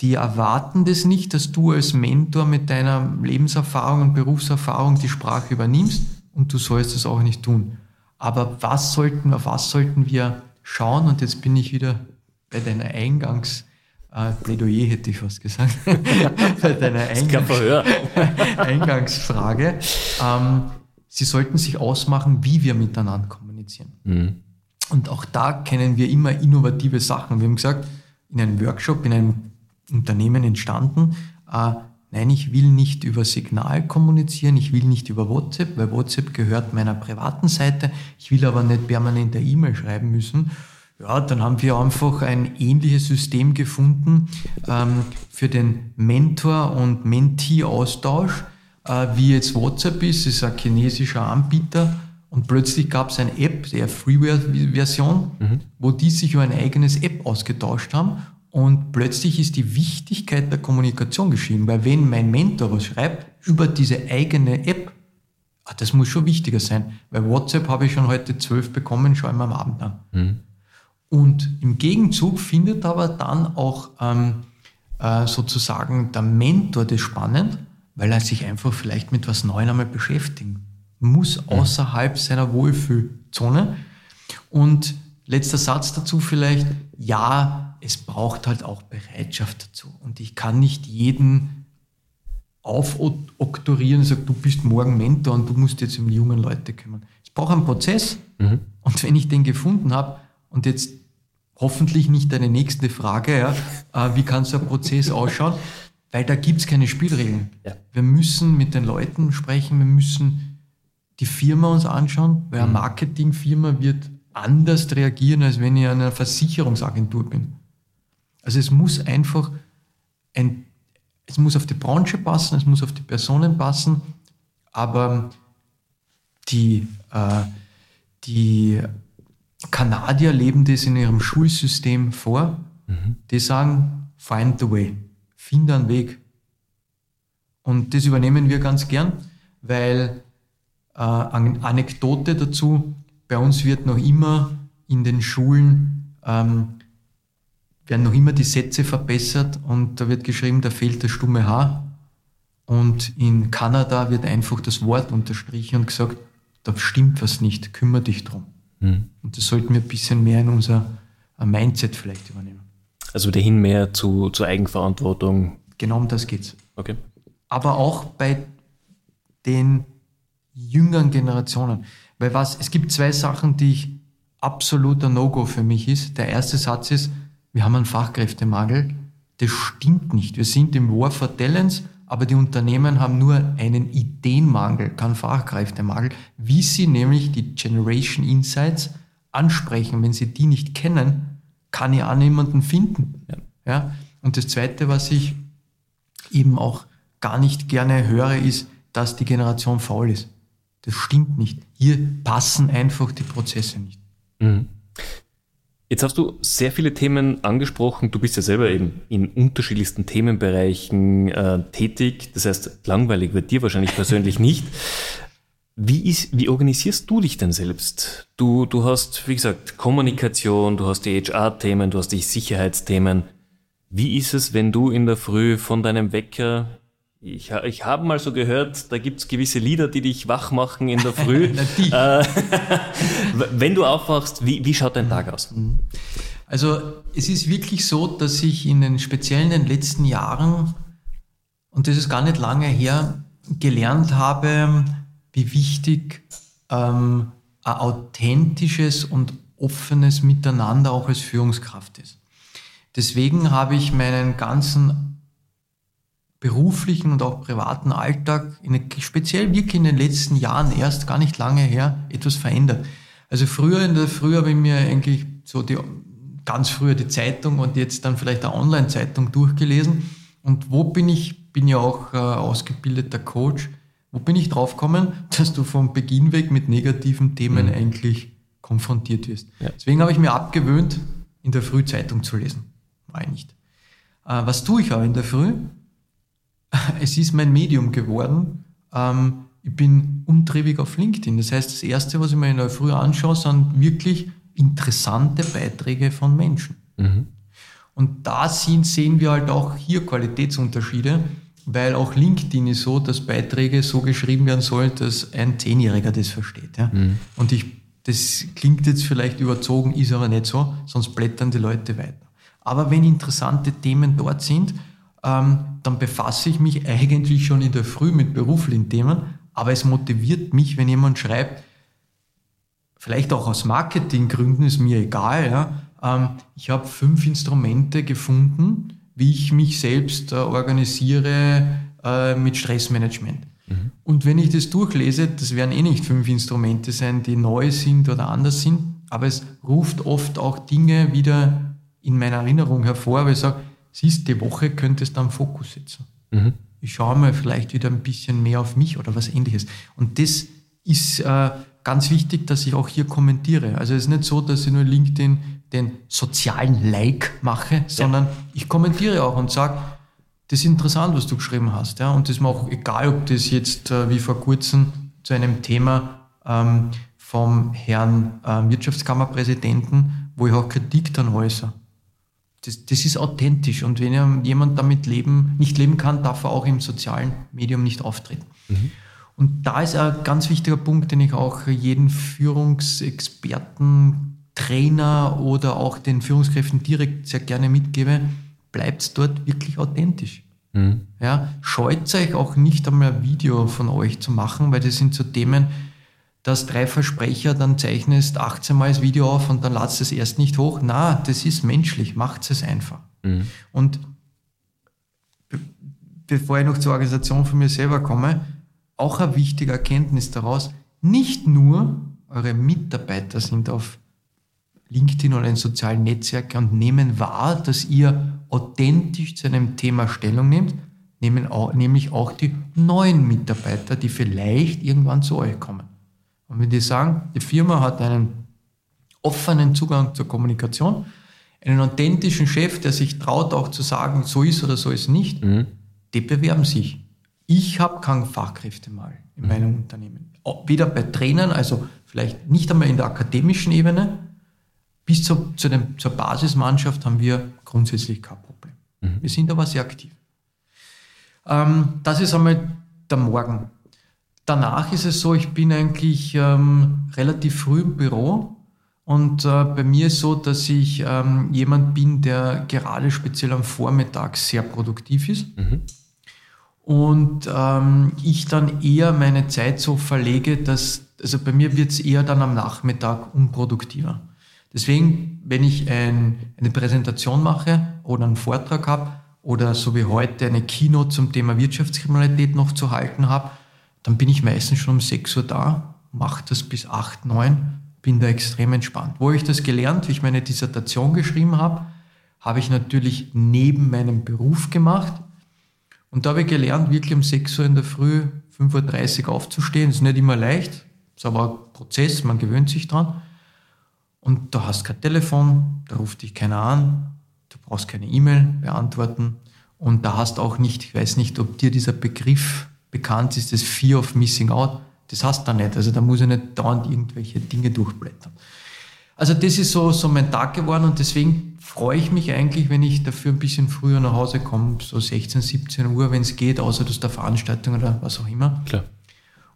Die erwarten das nicht, dass du als Mentor mit deiner Lebenserfahrung und Berufserfahrung die Sprache übernimmst und du sollst es auch nicht tun. Aber was sollten, auf was sollten wir schauen? Und jetzt bin ich wieder bei deiner Eingangs- äh, Plädoyer hätte ich fast gesagt. bei deiner Eingangs Eingangsfrage. Ähm, Sie sollten sich ausmachen, wie wir miteinander kommunizieren. Mhm. Und auch da kennen wir immer innovative Sachen. Wir haben gesagt, in einem Workshop, in einem Unternehmen entstanden, äh, nein, ich will nicht über Signal kommunizieren, ich will nicht über WhatsApp, weil WhatsApp gehört meiner privaten Seite, ich will aber nicht permanent eine E-Mail schreiben müssen. Ja, dann haben wir einfach ein ähnliches System gefunden ähm, für den Mentor- und Mentee-Austausch, äh, wie jetzt WhatsApp ist, das ist ein chinesischer Anbieter. Und plötzlich gab es eine App, der Freeware-Version, mhm. wo die sich über ein eigenes App ausgetauscht haben. Und plötzlich ist die Wichtigkeit der Kommunikation geschehen, weil wenn mein Mentor was schreibt über diese eigene App, ah, das muss schon wichtiger sein, weil WhatsApp habe ich schon heute zwölf bekommen, schauen wir am Abend an. Mhm. Und im Gegenzug findet aber dann auch ähm, äh, sozusagen der Mentor das spannend, weil er sich einfach vielleicht mit was Neuem einmal beschäftigen muss, außerhalb seiner Wohlfühlzone. Und letzter Satz dazu vielleicht, ja, es braucht halt auch Bereitschaft dazu. Und ich kann nicht jeden aufoktorieren und sagen, du bist morgen Mentor und du musst jetzt um die jungen Leute kümmern. Es braucht einen Prozess. Mhm. Und wenn ich den gefunden habe und jetzt hoffentlich nicht deine nächste Frage, ja, äh, wie kann so ein Prozess ausschauen, weil da gibt es keine Spielregeln. Ja. Wir müssen mit den Leuten sprechen, wir müssen die Firma uns anschauen, weil eine mhm. Marketingfirma wird anders reagieren, als wenn ich eine Versicherungsagentur bin. Also es muss einfach ein, es muss auf die Branche passen, es muss auf die Personen passen, aber die, äh, die Kanadier leben das in ihrem Schulsystem vor. Mhm. Die sagen, find the way, finde einen Weg. Und das übernehmen wir ganz gern, weil äh, Anekdote dazu, bei uns wird noch immer in den Schulen, ähm, werden noch immer die Sätze verbessert und da wird geschrieben, da fehlt das stumme H. Und in Kanada wird einfach das Wort unterstrichen und gesagt, da stimmt was nicht, kümmere dich drum. Mhm. Und das sollten wir ein bisschen mehr in unser Mindset vielleicht übernehmen. Also dahin mehr zu, zur Eigenverantwortung. Genau um das geht's. Okay. Aber auch bei den jüngeren Generationen. Weil was, es gibt zwei Sachen, die ich absoluter No-Go für mich ist. Der erste Satz ist, wir haben einen Fachkräftemangel. Das stimmt nicht. Wir sind im War for Talents, aber die Unternehmen haben nur einen Ideenmangel, keinen Fachkräftemangel, wie sie nämlich die Generation Insights ansprechen. Wenn sie die nicht kennen, kann ich auch niemanden finden. Ja. ja? Und das Zweite, was ich eben auch gar nicht gerne höre, ist, dass die Generation faul ist. Das stimmt nicht. Hier passen einfach die Prozesse nicht. Mhm. Jetzt hast du sehr viele Themen angesprochen. Du bist ja selber eben in unterschiedlichsten Themenbereichen äh, tätig. Das heißt, langweilig wird dir wahrscheinlich persönlich nicht. Wie, ist, wie organisierst du dich denn selbst? Du, du hast, wie gesagt, Kommunikation, du hast die HR-Themen, du hast die Sicherheitsthemen. Wie ist es, wenn du in der Früh von deinem Wecker ich, ich habe mal so gehört, da gibt es gewisse Lieder, die dich wach machen in der Früh. äh, wenn du aufwachst, wie, wie schaut dein Tag aus? Mhm. Also es ist wirklich so, dass ich in den speziellen den letzten Jahren, und das ist gar nicht lange her, gelernt habe, wie wichtig ähm, ein authentisches und offenes Miteinander auch als Führungskraft ist. Deswegen habe ich meinen ganzen beruflichen und auch privaten Alltag, in, speziell wirklich in den letzten Jahren erst gar nicht lange her, etwas verändert. Also früher in der Früh habe ich mir eigentlich so die, ganz früher die Zeitung und jetzt dann vielleicht eine Online-Zeitung durchgelesen. Und wo bin ich, bin ja auch äh, ausgebildeter Coach, wo bin ich draufgekommen, dass du vom Beginn weg mit negativen Themen mhm. eigentlich konfrontiert wirst. Ja. Deswegen habe ich mir abgewöhnt, in der Früh Zeitung zu lesen. Ich nicht. Äh, was tue ich aber in der Früh? es ist mein Medium geworden. Ähm, ich bin umtriebig auf LinkedIn. Das heißt, das Erste, was ich mir in der Früh anschaue, sind wirklich interessante Beiträge von Menschen. Mhm. Und da sehen wir halt auch hier Qualitätsunterschiede, weil auch LinkedIn ist so, dass Beiträge so geschrieben werden sollen, dass ein Zehnjähriger das versteht. Ja? Mhm. Und ich Das klingt jetzt vielleicht überzogen, ist aber nicht so, sonst blättern die Leute weiter. Aber wenn interessante Themen dort sind, ähm, dann befasse ich mich eigentlich schon in der Früh mit beruflichen Themen, aber es motiviert mich, wenn jemand schreibt, vielleicht auch aus Marketinggründen, ist mir egal, ja, ähm, ich habe fünf Instrumente gefunden, wie ich mich selbst äh, organisiere äh, mit Stressmanagement. Mhm. Und wenn ich das durchlese, das werden eh nicht fünf Instrumente sein, die neu sind oder anders sind, aber es ruft oft auch Dinge wieder in meiner Erinnerung hervor, weil ich sage, siehst, die Woche könnte es dann Fokus setzen. Mhm. Ich schaue mal vielleicht wieder ein bisschen mehr auf mich oder was ähnliches. Und das ist äh, ganz wichtig, dass ich auch hier kommentiere. Also es ist nicht so, dass ich nur LinkedIn den sozialen Like mache, sondern ja. ich kommentiere auch und sage, das ist interessant, was du geschrieben hast. Ja? Und das ist mir auch egal, ob das jetzt äh, wie vor kurzem zu einem Thema ähm, vom Herrn äh, Wirtschaftskammerpräsidenten, wo ich auch Kritik dann äußere. Das, das ist authentisch und wenn jemand damit leben, nicht leben kann, darf er auch im sozialen Medium nicht auftreten. Mhm. Und da ist ein ganz wichtiger Punkt, den ich auch jeden Führungsexperten, Trainer oder auch den Führungskräften direkt sehr gerne mitgebe, bleibt dort wirklich authentisch. Mhm. Ja, scheut euch auch nicht einmal ein Video von euch zu machen, weil das sind so Themen, dass drei Versprecher, dann zeichnest 18 Mal das Video auf und dann ladst es erst nicht hoch. Na, das ist menschlich, macht es einfach. Mhm. Und be bevor ich noch zur Organisation von mir selber komme, auch eine wichtige Erkenntnis daraus, nicht nur eure Mitarbeiter sind auf LinkedIn oder in sozialen Netzwerken und nehmen wahr, dass ihr authentisch zu einem Thema Stellung nehmt, nehmen auch, nämlich auch die neuen Mitarbeiter, die vielleicht irgendwann zu euch kommen. Und wenn die sagen, die Firma hat einen offenen Zugang zur Kommunikation, einen authentischen Chef, der sich traut auch zu sagen, so ist oder so ist nicht, mhm. die bewerben sich. Ich habe keinen Fachkräftemangel in mhm. meinem Unternehmen. Weder bei Trainern, also vielleicht nicht einmal in der akademischen Ebene, bis zu, zu dem, zur Basismannschaft haben wir grundsätzlich kein Problem. Mhm. Wir sind aber sehr aktiv. Ähm, das ist einmal der Morgen. Danach ist es so, ich bin eigentlich ähm, relativ früh im Büro und äh, bei mir ist so, dass ich ähm, jemand bin, der gerade speziell am Vormittag sehr produktiv ist. Mhm. Und ähm, ich dann eher meine Zeit so verlege, dass, also bei mir wird es eher dann am Nachmittag unproduktiver. Deswegen, wenn ich ein, eine Präsentation mache oder einen Vortrag habe oder so wie heute eine Keynote zum Thema Wirtschaftskriminalität noch zu halten habe, dann bin ich meistens schon um 6 Uhr da, mache das bis 8, 9, bin da extrem entspannt. Wo ich das gelernt? Wie ich meine Dissertation geschrieben habe, habe ich natürlich neben meinem Beruf gemacht. Und da habe ich gelernt, wirklich um 6 Uhr in der Früh, 5.30 Uhr aufzustehen. Das ist nicht immer leicht, ist aber ein Prozess, man gewöhnt sich dran. Und du hast kein Telefon, da ruft dich keiner an, du brauchst keine E-Mail beantworten. Und da hast auch nicht, ich weiß nicht, ob dir dieser Begriff bekannt ist, das Fear of Missing Out. Das hast du da nicht. Also da muss ich nicht dauernd irgendwelche Dinge durchblättern. Also das ist so, so mein Tag geworden und deswegen freue ich mich eigentlich, wenn ich dafür ein bisschen früher nach Hause komme, so 16, 17 Uhr, wenn es geht, außer dass der Veranstaltung oder was auch immer. Klar.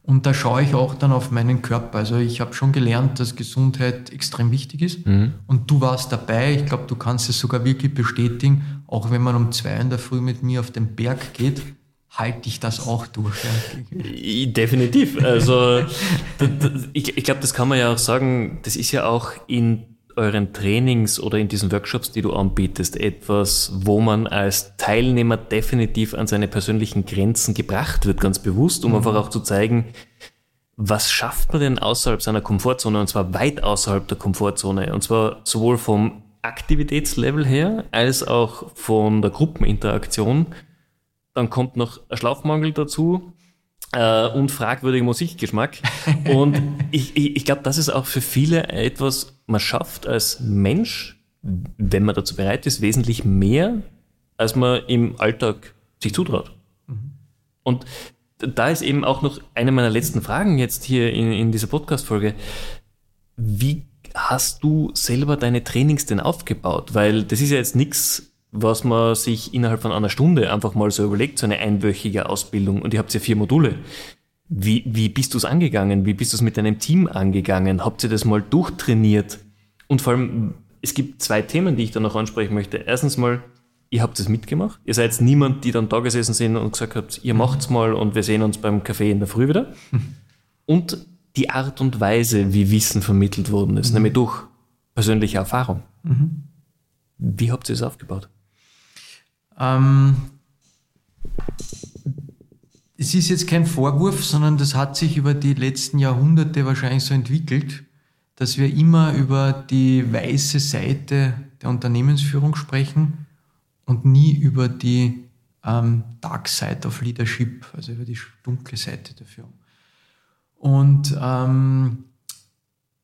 Und da schaue ich auch dann auf meinen Körper. Also ich habe schon gelernt, dass Gesundheit extrem wichtig ist. Mhm. Und du warst dabei. Ich glaube, du kannst es sogar wirklich bestätigen. Auch wenn man um zwei in der Früh mit mir auf den Berg geht, halte ich das auch durch. Ja. Definitiv. Also ich, ich glaube, das kann man ja auch sagen, das ist ja auch in euren Trainings oder in diesen Workshops, die du anbietest, etwas, wo man als Teilnehmer definitiv an seine persönlichen Grenzen gebracht wird, ganz bewusst, um mhm. einfach auch zu zeigen, was schafft man denn außerhalb seiner Komfortzone und zwar weit außerhalb der Komfortzone und zwar sowohl vom Aktivitätslevel her als auch von der Gruppeninteraktion dann kommt noch ein Schlafmangel dazu äh, und fragwürdiger Musikgeschmack. Und ich, ich, ich glaube, das ist auch für viele etwas, man schafft als Mensch, wenn man dazu bereit ist, wesentlich mehr, als man im Alltag sich zutraut. Mhm. Und da ist eben auch noch eine meiner letzten Fragen jetzt hier in, in dieser Podcast-Folge. Wie hast du selber deine Trainings denn aufgebaut? Weil das ist ja jetzt nichts, was man sich innerhalb von einer Stunde einfach mal so überlegt, so eine einwöchige Ausbildung und ihr habt ja vier Module. Wie, wie bist du es angegangen? Wie bist du es mit deinem Team angegangen? Habt ihr das mal durchtrainiert? Und vor allem, es gibt zwei Themen, die ich da noch ansprechen möchte. Erstens mal, ihr habt es mitgemacht. Ihr seid niemand, die dann da gesessen sind und gesagt habt, ihr macht's mal und wir sehen uns beim Café in der Früh wieder. Und die Art und Weise, wie Wissen vermittelt worden ist, mhm. nämlich durch persönliche Erfahrung. Mhm. Wie habt ihr es aufgebaut? Ähm, es ist jetzt kein Vorwurf, sondern das hat sich über die letzten Jahrhunderte wahrscheinlich so entwickelt, dass wir immer über die weiße Seite der Unternehmensführung sprechen und nie über die ähm, Dark Side of Leadership, also über die dunkle Seite der Führung. Und ähm,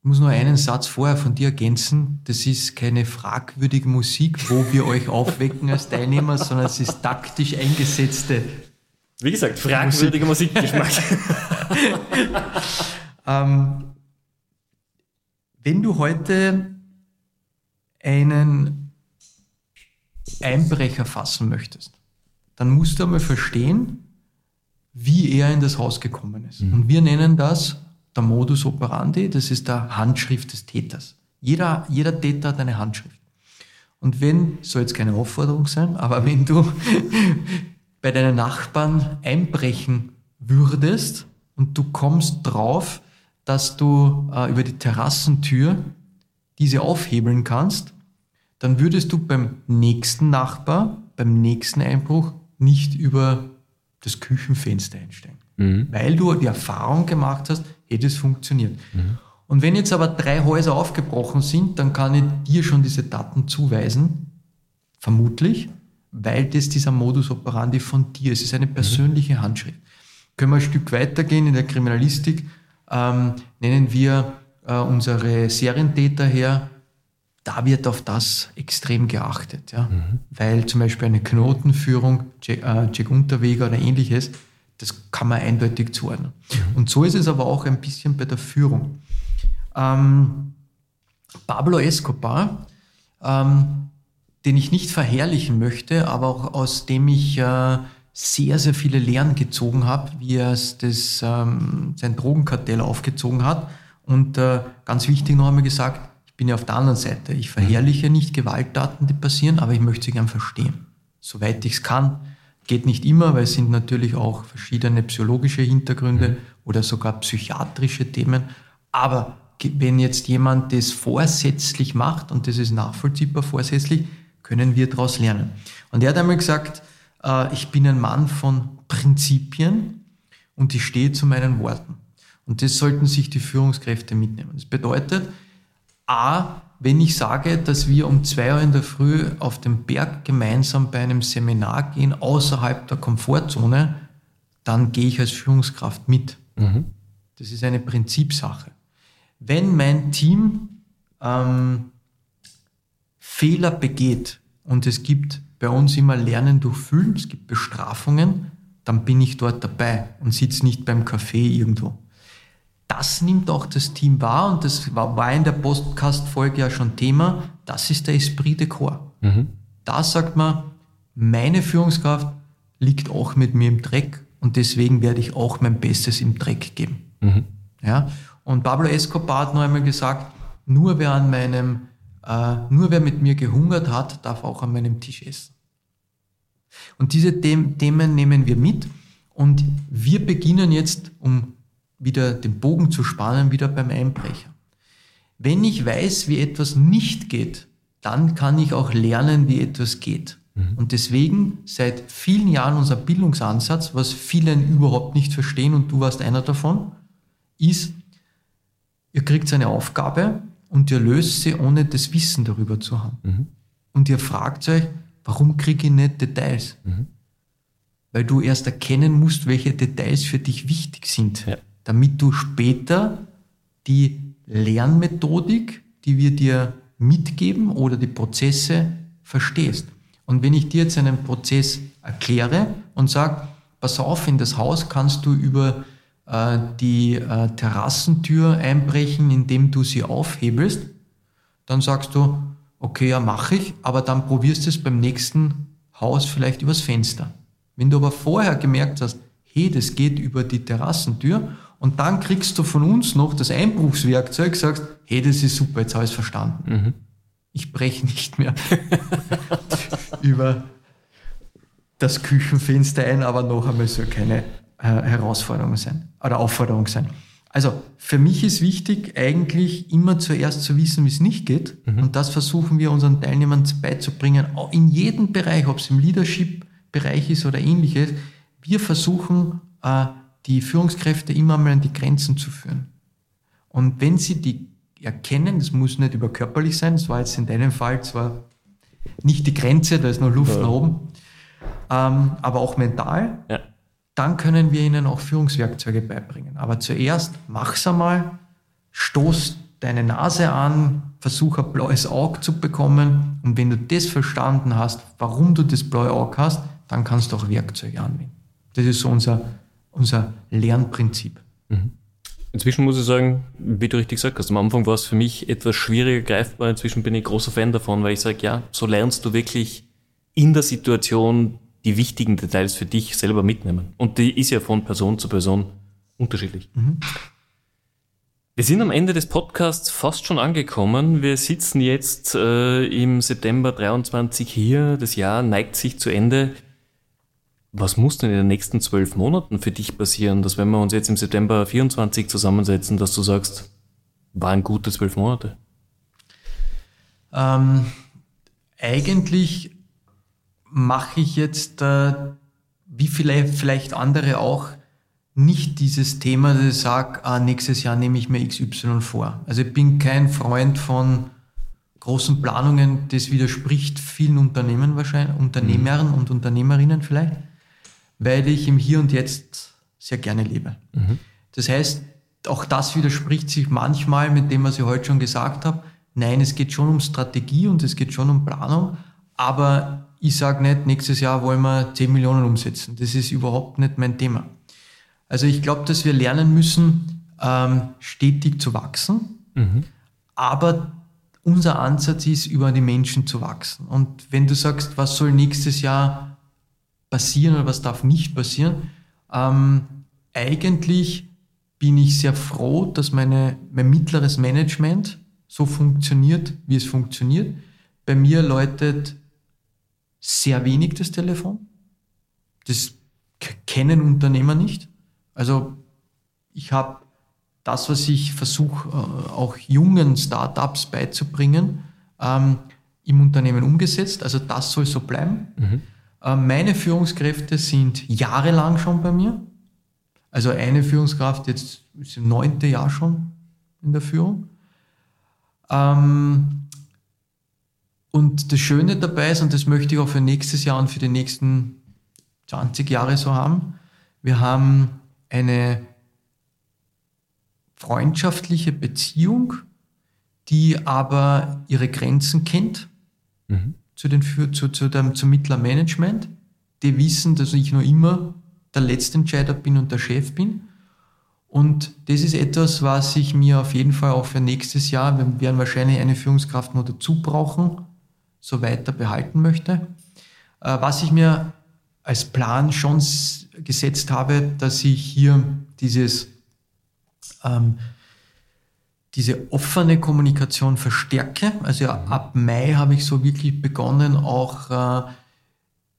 ich muss nur einen Satz vorher von dir ergänzen. Das ist keine fragwürdige Musik, wo wir euch aufwecken als Teilnehmer, sondern es ist taktisch eingesetzte. Wie gesagt, fragwürdiger Musik. Musikgeschmack. ähm, wenn du heute einen Einbrecher fassen möchtest, dann musst du einmal verstehen, wie er in das Haus gekommen ist. Mhm. Und wir nennen das der Modus operandi, das ist der Handschrift des Täters. Jeder, jeder Täter hat eine Handschrift. Und wenn, soll jetzt keine Aufforderung sein, aber wenn du bei deinen Nachbarn einbrechen würdest und du kommst drauf, dass du äh, über die Terrassentür diese aufhebeln kannst, dann würdest du beim nächsten Nachbar, beim nächsten Einbruch nicht über das Küchenfenster einsteigen. Mhm. Weil du die Erfahrung gemacht hast, hätte es funktioniert. Mhm. Und wenn jetzt aber drei Häuser aufgebrochen sind, dann kann ich dir schon diese Daten zuweisen, vermutlich, weil das dieser Modus operandi von dir ist. Es ist eine persönliche Handschrift. Können wir ein Stück weitergehen in der Kriminalistik, ähm, nennen wir äh, unsere Serientäter her, da wird auf das extrem geachtet, ja? Mhm. weil zum Beispiel eine Knotenführung, Jack, äh, Jack Unterweger oder ähnliches, das kann man eindeutig zuordnen. Und so ist es aber auch ein bisschen bei der Führung. Ähm, Pablo Escobar, ähm, den ich nicht verherrlichen möchte, aber auch aus dem ich äh, sehr, sehr viele Lehren gezogen habe, wie er das, ähm, sein Drogenkartell aufgezogen hat. Und äh, ganz wichtig noch einmal gesagt, ich bin ja auf der anderen Seite. Ich verherrliche nicht Gewalttaten, die passieren, aber ich möchte sie gern verstehen. Soweit ich es kann. Geht nicht immer, weil es sind natürlich auch verschiedene psychologische Hintergründe mhm. oder sogar psychiatrische Themen. Aber wenn jetzt jemand das vorsätzlich macht, und das ist nachvollziehbar vorsätzlich, können wir daraus lernen. Und er hat einmal gesagt, äh, ich bin ein Mann von Prinzipien und ich stehe zu meinen Worten. Und das sollten sich die Führungskräfte mitnehmen. Das bedeutet, A, wenn ich sage, dass wir um zwei Uhr in der Früh auf den Berg gemeinsam bei einem Seminar gehen, außerhalb der Komfortzone, dann gehe ich als Führungskraft mit. Mhm. Das ist eine Prinzipsache. Wenn mein Team ähm, Fehler begeht und es gibt bei uns immer Lernen durch Fühlen, es gibt Bestrafungen, dann bin ich dort dabei und sitze nicht beim Café irgendwo das nimmt auch das Team wahr und das war, in der Podcast-Folge ja schon Thema. Das ist der Esprit de Corps. Mhm. Da sagt man, meine Führungskraft liegt auch mit mir im Dreck und deswegen werde ich auch mein Bestes im Dreck geben. Mhm. Ja? Und Pablo Escobar hat noch einmal gesagt, nur wer an meinem, äh, nur wer mit mir gehungert hat, darf auch an meinem Tisch essen. Und diese Themen nehmen wir mit und wir beginnen jetzt, um wieder den Bogen zu spannen, wieder beim Einbrecher. Wenn ich weiß, wie etwas nicht geht, dann kann ich auch lernen, wie etwas geht. Mhm. Und deswegen seit vielen Jahren unser Bildungsansatz, was vielen überhaupt nicht verstehen und du warst einer davon, ist, ihr kriegt eine Aufgabe und ihr löst sie, ohne das Wissen darüber zu haben. Mhm. Und ihr fragt euch, warum kriege ich nicht Details? Mhm. Weil du erst erkennen musst, welche Details für dich wichtig sind. Ja damit du später die Lernmethodik, die wir dir mitgeben oder die Prozesse verstehst. Und wenn ich dir jetzt einen Prozess erkläre und sage, pass auf, in das Haus kannst du über äh, die äh, Terrassentür einbrechen, indem du sie aufhebelst, dann sagst du, okay, ja, mache ich, aber dann probierst du es beim nächsten Haus vielleicht übers Fenster. Wenn du aber vorher gemerkt hast, hey, das geht über die Terrassentür und dann kriegst du von uns noch das Einbruchswerkzeug, sagst, hey, das ist super, jetzt habe ich es verstanden. Mhm. Ich breche nicht mehr über das Küchenfenster ein, aber noch einmal soll keine äh, Herausforderung sein oder Aufforderung sein. Also für mich ist wichtig, eigentlich immer zuerst zu wissen, wie es nicht geht. Mhm. Und das versuchen wir unseren Teilnehmern beizubringen, in jedem Bereich, ob es im Leadership-Bereich ist oder ähnliches. Wir versuchen, äh, die Führungskräfte immer mal an die Grenzen zu führen. Und wenn sie die erkennen, das muss nicht über körperlich sein, das war jetzt in deinem Fall zwar nicht die Grenze, da ist noch Luft ja. nach oben, ähm, aber auch mental. Ja dann können wir ihnen auch Führungswerkzeuge beibringen. Aber zuerst mach's einmal, stoß deine Nase an, versuch ein blaues Auge zu bekommen und wenn du das verstanden hast, warum du das blaue Auge hast, dann kannst du auch Werkzeuge anwenden. Das ist so unser, unser Lernprinzip. Mhm. Inzwischen muss ich sagen, wie du richtig gesagt hast, am Anfang war es für mich etwas schwieriger greifbar. Inzwischen bin ich großer Fan davon, weil ich sage, ja, so lernst du wirklich in der Situation die wichtigen Details für dich selber mitnehmen. Und die ist ja von Person zu Person unterschiedlich. Mhm. Wir sind am Ende des Podcasts fast schon angekommen. Wir sitzen jetzt äh, im September 23 hier. Das Jahr neigt sich zu Ende. Was muss denn in den nächsten zwölf Monaten für dich passieren, dass wenn wir uns jetzt im September 24 zusammensetzen, dass du sagst, waren gute zwölf Monate? Ähm, eigentlich mache ich jetzt, äh, wie vielleicht, vielleicht andere auch, nicht dieses Thema, dass ich sage, ah, nächstes Jahr nehme ich mir XY vor. Also ich bin kein Freund von großen Planungen, das widerspricht vielen Unternehmen wahrscheinlich, Unternehmern mhm. und Unternehmerinnen vielleicht, weil ich im Hier und Jetzt sehr gerne lebe. Mhm. Das heißt, auch das widerspricht sich manchmal mit dem, was ich heute schon gesagt habe. Nein, es geht schon um Strategie und es geht schon um Planung, aber ich sage nicht, nächstes Jahr wollen wir 10 Millionen umsetzen. Das ist überhaupt nicht mein Thema. Also ich glaube, dass wir lernen müssen, ähm, stetig zu wachsen. Mhm. Aber unser Ansatz ist, über die Menschen zu wachsen. Und wenn du sagst, was soll nächstes Jahr passieren oder was darf nicht passieren, ähm, eigentlich bin ich sehr froh, dass meine, mein mittleres Management so funktioniert, wie es funktioniert. Bei mir läutet sehr wenig das Telefon. Das kennen Unternehmer nicht. Also ich habe das, was ich versuche, äh, auch jungen Startups beizubringen, ähm, im Unternehmen umgesetzt. Also das soll so bleiben. Mhm. Äh, meine Führungskräfte sind jahrelang schon bei mir. Also eine Führungskraft jetzt ist im neunten Jahr schon in der Führung. Ähm, und das Schöne dabei ist, und das möchte ich auch für nächstes Jahr und für die nächsten 20 Jahre so haben, wir haben eine freundschaftliche Beziehung, die aber ihre Grenzen kennt mhm. Zu den, zu, zu dem, zum Mittlermanagement. Die wissen, dass ich nur immer der Letztentscheider bin und der Chef bin. Und das ist etwas, was ich mir auf jeden Fall auch für nächstes Jahr, wir werden wahrscheinlich eine Führungskraft noch dazu brauchen, so weiter behalten möchte. Äh, was ich mir als Plan schon gesetzt habe, dass ich hier dieses, ähm, diese offene Kommunikation verstärke. Also ja, mhm. ab Mai habe ich so wirklich begonnen, auch äh,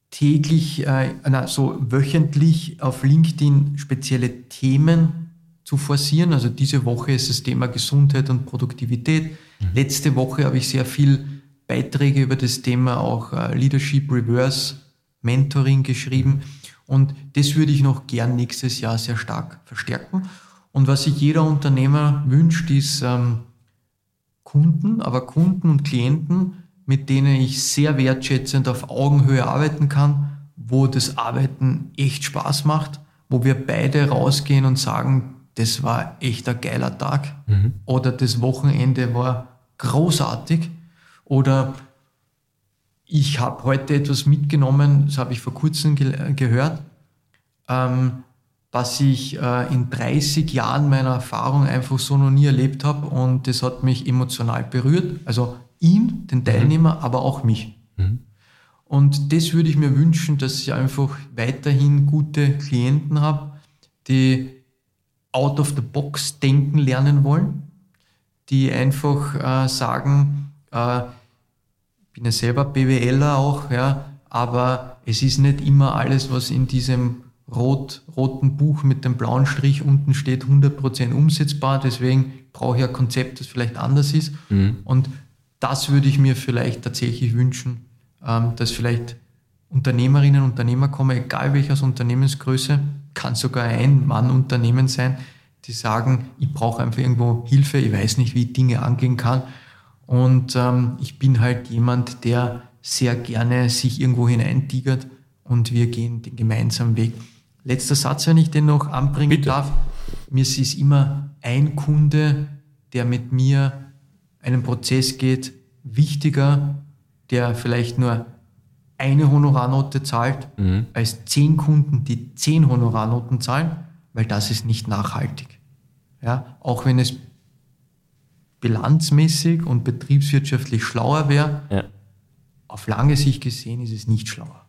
täglich, äh, na, so wöchentlich auf LinkedIn spezielle Themen zu forcieren. Also diese Woche ist das Thema Gesundheit und Produktivität. Mhm. Letzte Woche habe ich sehr viel Beiträge über das Thema auch äh, Leadership Reverse Mentoring geschrieben. Und das würde ich noch gern nächstes Jahr sehr stark verstärken. Und was sich jeder Unternehmer wünscht, ist ähm, Kunden, aber Kunden und Klienten, mit denen ich sehr wertschätzend auf Augenhöhe arbeiten kann, wo das Arbeiten echt Spaß macht, wo wir beide rausgehen und sagen, das war echt ein geiler Tag mhm. oder das Wochenende war großartig oder ich habe heute etwas mitgenommen, das habe ich vor kurzem ge gehört, ähm, was ich äh, in 30 Jahren meiner Erfahrung einfach so noch nie erlebt habe und das hat mich emotional berührt. Also ihn, den mhm. Teilnehmer, mhm. aber auch mich. Mhm. Und das würde ich mir wünschen, dass ich einfach weiterhin gute Klienten habe, die out of the box denken lernen wollen, die einfach äh, sagen, äh, ich bin ja selber BWLer auch, ja, aber es ist nicht immer alles, was in diesem rot, roten Buch mit dem blauen Strich unten steht, 100% umsetzbar. Deswegen brauche ich ein Konzept, das vielleicht anders ist. Mhm. Und das würde ich mir vielleicht tatsächlich wünschen, ähm, dass vielleicht Unternehmerinnen und Unternehmer kommen, egal welches Unternehmensgröße, kann sogar ein Mann-Unternehmen sein, die sagen, ich brauche einfach irgendwo Hilfe, ich weiß nicht, wie ich Dinge angehen kann. Und ähm, ich bin halt jemand, der sehr gerne sich irgendwo hineintigert und wir gehen den gemeinsamen Weg. Letzter Satz, wenn ich den noch anbringen Bitte. darf. Mir ist immer ein Kunde, der mit mir einen Prozess geht, wichtiger, der vielleicht nur eine Honorarnote zahlt, mhm. als zehn Kunden, die zehn Honorarnoten zahlen, weil das ist nicht nachhaltig. Ja, auch wenn es bilanzmäßig und betriebswirtschaftlich schlauer wäre, ja. auf lange Sicht gesehen ist es nicht schlauer.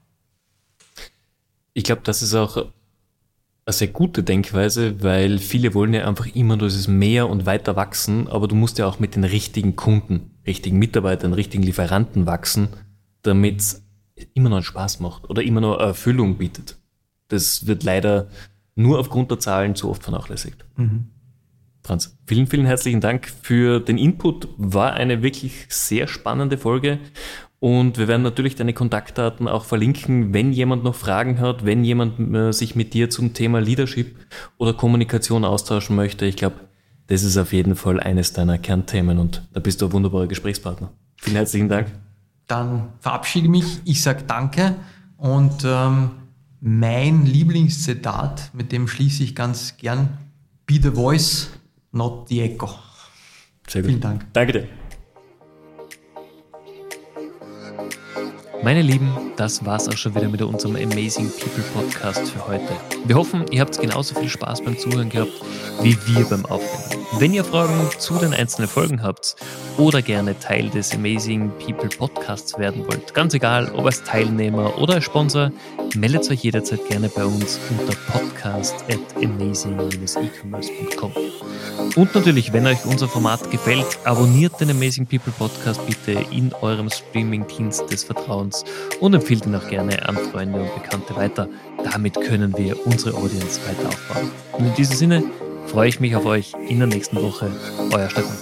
Ich glaube, das ist auch eine sehr gute Denkweise, weil viele wollen ja einfach immer nur dieses mehr und weiter wachsen, aber du musst ja auch mit den richtigen Kunden, richtigen Mitarbeitern, richtigen Lieferanten wachsen, damit es immer noch Spaß macht oder immer noch Erfüllung bietet. Das wird leider nur aufgrund der Zahlen zu oft vernachlässigt. Mhm. Franz, vielen, vielen herzlichen Dank für den Input. War eine wirklich sehr spannende Folge. Und wir werden natürlich deine Kontaktdaten auch verlinken, wenn jemand noch Fragen hat, wenn jemand äh, sich mit dir zum Thema Leadership oder Kommunikation austauschen möchte. Ich glaube, das ist auf jeden Fall eines deiner Kernthemen und da bist du ein wunderbarer Gesprächspartner. Vielen herzlichen Dank. Dann verabschiede mich. Ich sage Danke und ähm, mein Lieblingszitat, mit dem schließe ich ganz gern, Be the voice, not the echo. Sehr gut. Vielen Dank. Danke dir. Meine Lieben, das war's auch schon wieder mit unserem Amazing People Podcast für heute. Wir hoffen, ihr habt genauso viel Spaß beim Zuhören gehabt wie wir beim Aufnehmen. Wenn ihr Fragen zu den einzelnen Folgen habt oder gerne Teil des Amazing People Podcasts werden wollt, ganz egal, ob als Teilnehmer oder als Sponsor, meldet euch jederzeit gerne bei uns unter podcast at amazing-ecommerce.com. Und natürlich, wenn euch unser Format gefällt, abonniert den Amazing People Podcast bitte in eurem Streaming-Dienst des Vertrauens und empfiehlt ihn auch gerne an Freunde und Bekannte weiter. Damit können wir unsere Audience weiter aufbauen. Und in diesem Sinne freue ich mich auf euch in der nächsten Woche. Euer Stefan.